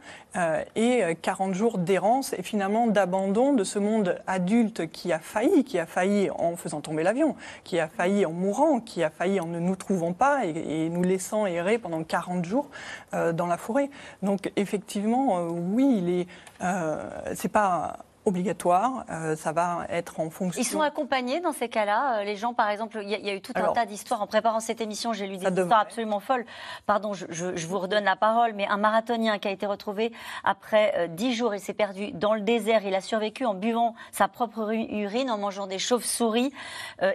et 40 jours d'errance et finalement d'abandon de ce monde adulte qui a failli, qui a failli en faisant tomber l'avion, qui a failli en mourant, qui a failli en ne nous trouvant pas et, et nous laissant errer pendant 40 jours dans la forêt. Donc effectivement, oui il est, euh, c'est pas obligatoire, euh, ça va être en fonction. Ils sont accompagnés dans ces cas-là. Euh, les gens, par exemple, il y, a eu tout un tas d'histoires en préparant cette émission. J'ai lu des histoires absolument folles. Pardon, je, vous redonne la parole, mais un marathonien qui a été retrouvé après dix jours, il s'est perdu dans le désert. Il a survécu en buvant sa propre urine, en mangeant des chauves-souris.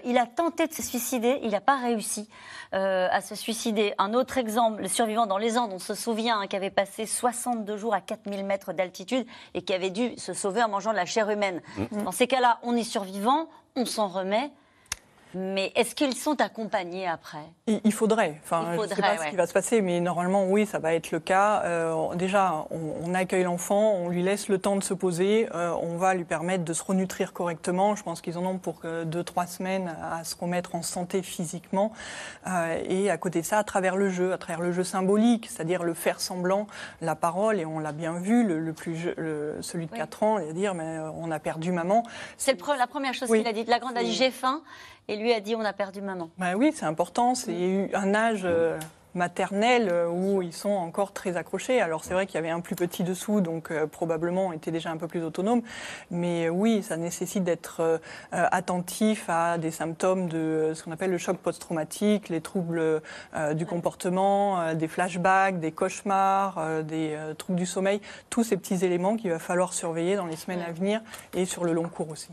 il a tenté de se suicider, il n'a pas réussi. Euh, à se suicider. Un autre exemple, le survivant dans les Andes, on se souvient, hein, qui avait passé 62 jours à 4000 mètres d'altitude et qui avait dû se sauver en mangeant de la chair humaine. Mm. Dans ces cas-là, on est survivant, on s'en remet. Mais est-ce qu'ils sont accompagnés après? Il, faudrait. Enfin, je ne sais pas ce qui va se passer, mais normalement, oui, ça va être le cas. Euh, déjà, on, accueille l'enfant, on lui laisse le temps de se poser, euh, on va lui permettre de se renutrir correctement. Je pense qu'ils en ont pour deux, trois semaines à se remettre en santé physiquement. Euh, et à côté de ça, à travers le jeu, à travers le jeu symbolique, c'est-à-dire le faire semblant, la parole, et on l'a bien vu, le, plus celui de 4 ans, il va dire, mais on a perdu maman. C'est la première chose qu'il a dit. La grande a dit j'ai faim et lui a dit on a perdu maman. Ben oui, c'est important. C'est un âge euh, maternelle euh, où ils sont encore très accrochés. Alors c'est vrai qu'il y avait un plus petit dessous, donc euh, probablement était déjà un peu plus autonome. Mais oui, ça nécessite d'être attentif à des symptômes de ce qu'on appelle le choc post-traumatique, les troubles du comportement, des flashbacks, des cauchemars, des troubles du sommeil, tous ces petits éléments qu'il va falloir surveiller dans les semaines à venir et sur le long cours aussi.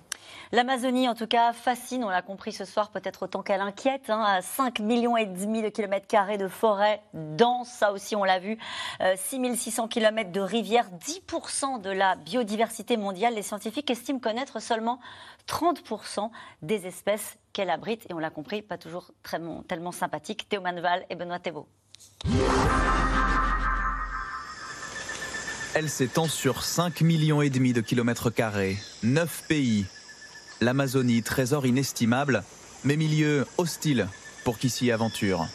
L'Amazonie, en tout cas, fascine, on l'a compris ce soir, peut-être autant qu'elle inquiète, hein, à 5 millions et demi de kilomètres carrés de forêt dense, ça aussi on l'a vu, 6600 euh, km de rivières, 10% de la biodiversité mondiale. Les scientifiques estiment connaître seulement 30% des espèces qu'elle abrite. Et on l'a compris, pas toujours tellement sympathique. Théo Manval et Benoît Thébault. Elle s'étend sur 5 millions et demi de kilomètres carrés, 9 pays. L'Amazonie, trésor inestimable, mais milieu hostile pour qui s'y aventure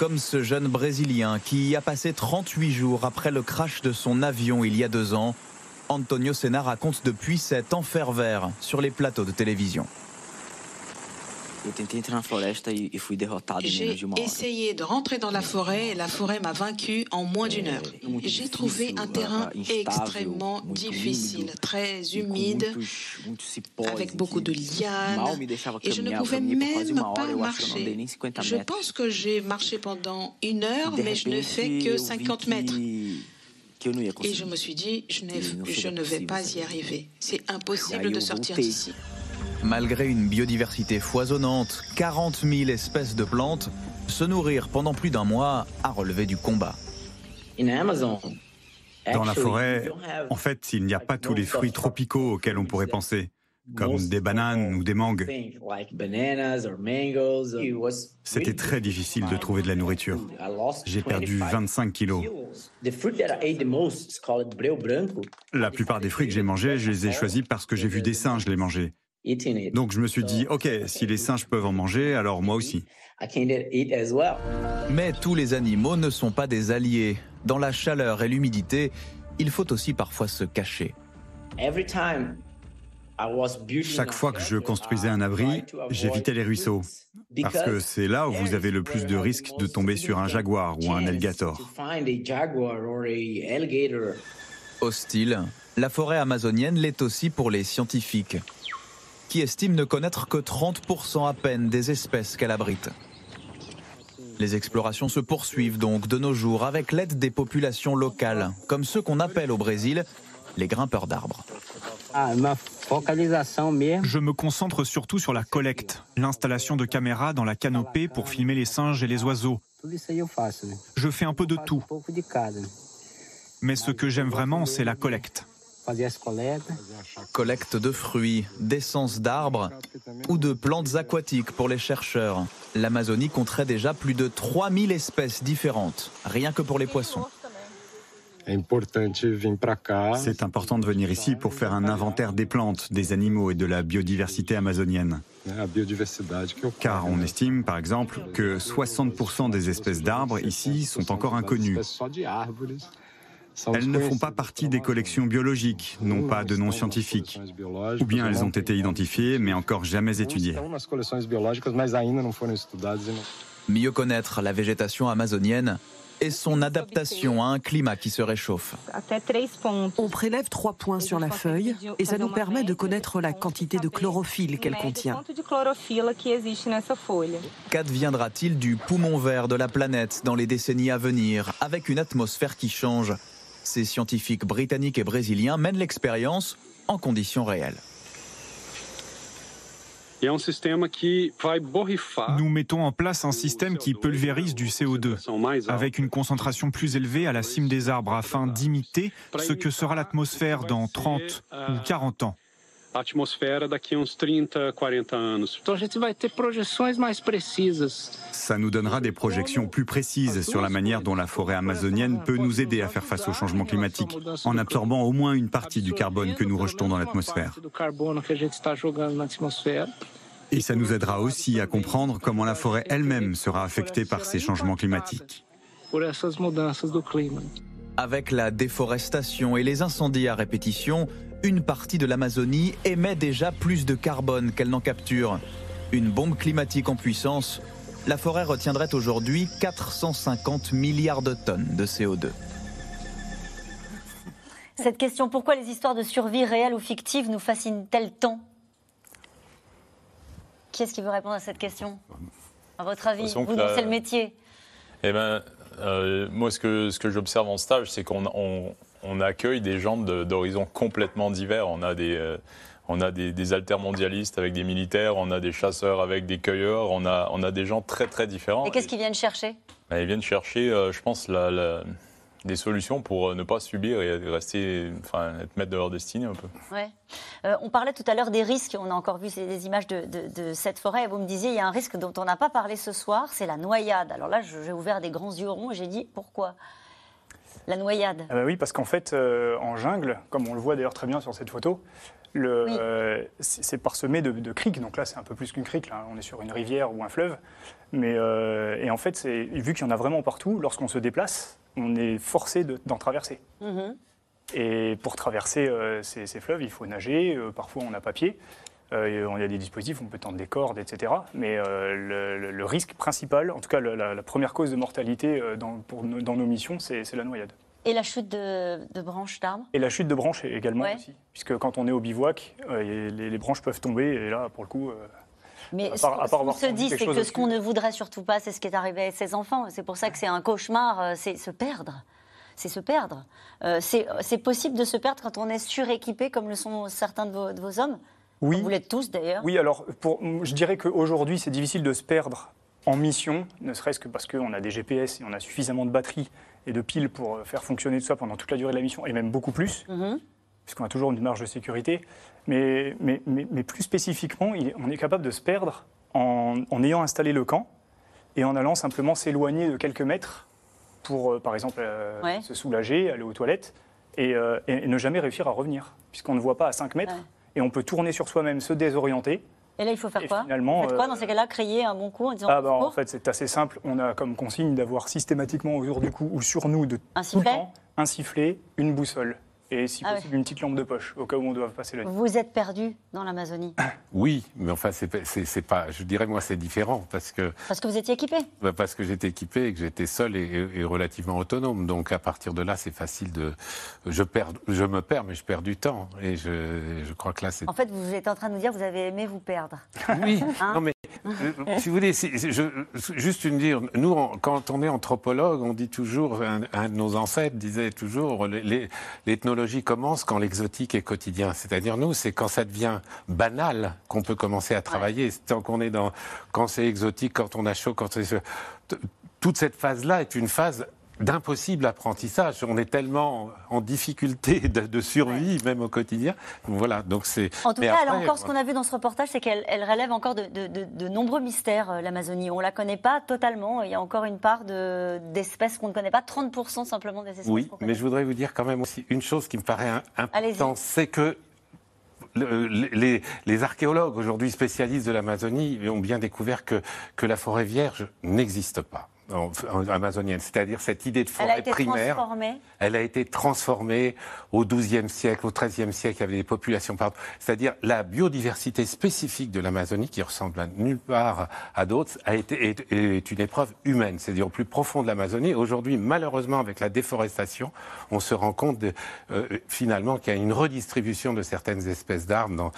comme ce jeune Brésilien qui y a passé 38 jours après le crash de son avion il y a deux ans. Antonio Senna raconte depuis cet enfer vert sur les plateaux de télévision. J'ai essayé de rentrer dans la forêt et la forêt m'a vaincu en moins d'une heure. J'ai trouvé un terrain extrêmement difficile, très humide, avec beaucoup de lianes et je ne pouvais même pas marcher. Je pense que j'ai marché pendant une heure, mais je ne fais que 50 mètres. Et je me suis dit, je, je ne vais pas y arriver. C'est impossible de sortir d'ici. Malgré une biodiversité foisonnante, 40 000 espèces de plantes, se nourrir pendant plus d'un mois a relevé du combat. Dans la forêt, en fait, il n'y a pas tous les fruits tropicaux auxquels on pourrait penser, comme des bananes ou des mangues. C'était très difficile de trouver de la nourriture. J'ai perdu 25 kilos. La plupart des fruits que j'ai mangés, je les ai choisis parce que j'ai vu des singes les manger. Donc je me suis dit, ok, si les singes peuvent en manger, alors moi aussi. Mais tous les animaux ne sont pas des alliés. Dans la chaleur et l'humidité, il faut aussi parfois se cacher. Chaque fois que je construisais un abri, j'évitais les ruisseaux, parce que c'est là où vous avez le plus de risques de tomber sur un jaguar ou un alligator. Hostile, la forêt amazonienne l'est aussi pour les scientifiques qui estime ne connaître que 30% à peine des espèces qu'elle abrite. Les explorations se poursuivent donc de nos jours avec l'aide des populations locales, comme ceux qu'on appelle au Brésil les grimpeurs d'arbres. Je me concentre surtout sur la collecte, l'installation de caméras dans la canopée pour filmer les singes et les oiseaux. Je fais un peu de tout. Mais ce que j'aime vraiment, c'est la collecte. Collecte de fruits, d'essence d'arbres ou de plantes aquatiques pour les chercheurs. L'Amazonie compterait déjà plus de 3000 espèces différentes, rien que pour les poissons. C'est important de venir ici pour faire un inventaire des plantes, des animaux et de la biodiversité amazonienne. Car on estime, par exemple, que 60% des espèces d'arbres ici sont encore inconnues. Elles ne font pas partie des collections biologiques, n'ont pas de nom scientifique. Ou bien elles ont été identifiées, mais encore jamais étudiées. Mieux connaître la végétation amazonienne et son adaptation à un climat qui se réchauffe. On prélève trois points sur la feuille et ça nous permet de connaître la quantité de chlorophylle qu'elle contient. Qu'adviendra-t-il du poumon vert de la planète dans les décennies à venir avec une atmosphère qui change ces scientifiques britanniques et brésiliens mènent l'expérience en conditions réelles. Nous mettons en place un système qui pulvérise du CO2 avec une concentration plus élevée à la cime des arbres afin d'imiter ce que sera l'atmosphère dans 30 ou 40 ans. Atmosphère daqui uns 30, 40 anos. Então a gente vai ter projeções mais precisas. Ça nous donnera des projections plus précises sur la manière dont la forêt amazonienne peut nous aider à faire face au changement climatique, en absorbant au moins une partie du carbone que nous rejetons dans l'atmosphère. Et ça nous aidera aussi à comprendre comment la forêt elle-même sera affectée par ces changements climatiques. Avec la déforestation et les incendies à répétition, une partie de l'Amazonie émet déjà plus de carbone qu'elle n'en capture. Une bombe climatique en puissance, la forêt retiendrait aujourd'hui 450 milliards de tonnes de CO2. Cette question, pourquoi les histoires de survie réelles ou fictives nous fascinent-elles tant? Qui est-ce qui veut répondre à cette question? À votre avis, vous, c'est le métier. Eh ben, euh, moi, ce que, ce que j'observe en stage, c'est qu'on on accueille des gens d'horizons complètement divers. On a des, euh, on a des, altermondialistes avec des militaires, on a des chasseurs avec des cueilleurs, on a, on a des gens très très différents. Et qu'est-ce qu'ils viennent chercher? Ben, Ils viennent chercher, euh, je pense, la, des solutions pour euh, ne pas subir et rester, enfin, être maître de leur destinée un peu. Ouais. on parlait tout à l'heure des risques, on a encore vu des images de, de, cette forêt, et vous me disiez, il y a un risque dont on n'a pas parlé ce soir, c'est la noyade. Alors là, j'ai ouvert des grands yeux ronds et j'ai dit, pourquoi? La noyade ah bah Oui, parce qu'en fait, euh, en jungle, comme on le voit d'ailleurs très bien sur cette photo, euh, c'est parsemé de, de criques. Donc là, c'est un peu plus qu'une crique. Là. On est sur une rivière ou un fleuve. Mais, euh, et en fait, vu qu'il y en a vraiment partout, lorsqu'on se déplace, on est forcé d'en traverser. Mhm. Et pour traverser ces, fleuves, il faut nager. parfois, on n'a pas pied. Euh, il y a des dispositifs, on peut tendre des cordes, etc. Mais euh, le, risque principal, en tout cas la, première cause de mortalité euh, dans, dans nos missions, c'est la noyade. Et la chute de, branches d'arbres? Et la chute de branches également aussi. Puisque quand on est au bivouac, les, branches peuvent tomber et là, pour le coup. Mais ce qu'on se dit, c'est que ce qu'on ne voudrait surtout pas, c'est ce qui est arrivé à ses enfants. C'est pour ça que c'est un cauchemar, c'est se perdre. C'est se perdre. c'est possible de se perdre quand on est suréquipé, comme le sont certains de de vos hommes oui. Vous l'êtes tous d'ailleurs. Oui, alors pour, je dirais qu'aujourd'hui, c'est difficile de se perdre en mission, ne serait-ce que parce qu'on a des GPS et on a suffisamment de batteries et de piles pour euh, faire fonctionner tout ça pendant toute la durée de la mission, et même beaucoup plus, mhm. puisqu'on a toujours une marge de sécurité. Mais, mais, mais, plus spécifiquement, on est capable de se perdre en, ayant installé le camp et en allant simplement s'éloigner de quelques mètres pour, euh, par exemple, euh, se soulager, aller aux toilettes, et, ne jamais réussir à revenir, puisqu'on ne voit pas à 5 mètres et on peut tourner sur soi-même, se désorienter. Et là, il faut faire quoi finalement, quoi dans ces cas-là? Crier un bon coup en disant ah bah, En fait, c'est assez simple. On a comme consigne d'avoir systématiquement autour du cou ou sur nous de un sifflet, un sifflet, une boussole et si ah possible une petite lampe de poche au cas où on doit passer la nuit. Vous êtes perdu dans l'Amazonie Oui, mais enfin c'est pas, je dirais moi c'est différent parce que parce que vous étiez équipé. Bah, parce que j'étais équipé et que j'étais seul et, relativement autonome. Donc à partir de là c'est facile de, je perds, je me perds mais je perds du temps et je, je crois que là c'est. En fait vous êtes en train de nous dire que vous avez aimé vous perdre. Oui, hein non mais euh, si vous voulez, je, juste une dire, nous quand on est anthropologue on dit toujours, un, de nos ancêtres disait toujours commence quand l'exotique est quotidien. C'est-à-dire, nous, c'est quand ça devient banal qu'on peut commencer à travailler. Tant qu'on est dans. Quand c'est exotique, quand on a chaud, quand c'est. Toute cette phase-là est une phase d'impossible apprentissage. On est tellement en difficulté de, survie, même au quotidien. Voilà, donc c'est. En tout cas, encore, ce qu'on a vu dans ce reportage, c'est qu'elle relève encore de, nombreux mystères, euh, l'Amazonie. On ne la connaît pas totalement. Il y a encore une part d'espèces qu'on ne connaît pas, 30% simplement des espèces. Oui, mais je voudrais vous dire quand même aussi une chose qui me paraît importante, c'est que les, les, archéologues aujourd'hui spécialistes de l'Amazonie ont bien découvert que, que la forêt vierge n'existe pas amazonienne, c'est-à-dire cette idée de forêt primaire. Elle a été transformée au XIIe siècle, au XIIIe siècle, il y avait des populations partout. C'est-à-dire la biodiversité spécifique de l'Amazonie, qui ressemble à nulle part à d'autres, a été est, une épreuve humaine, c'est-à-dire au plus profond de l'Amazonie. Aujourd'hui, malheureusement, avec la déforestation, on se rend compte de, euh, finalement qu'il y a une redistribution de certaines espèces d'arbres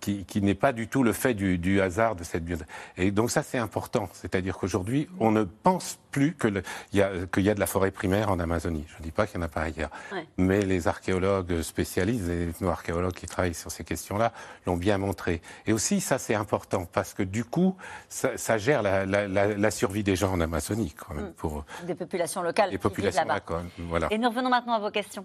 qui, qui n'est pas du tout le fait du, du hasard de cette biodiversité. Et donc ça, c'est important. C'est-à-dire qu'aujourd'hui, on ne pense plus qu'il y, a, y a de la forêt primaire en Amazonie. Je ne dis pas qu'il n'y en a pas ailleurs. Mais les archéologues spécialistes, les archéologues qui travaillent sur ces questions-là, l'ont bien montré. Et aussi, ça c'est important, parce que du coup, ça, gère la, survie des gens en Amazonie, quand même. Mm. Pour des populations locales. Des populations voilà. Et nous revenons maintenant à vos questions.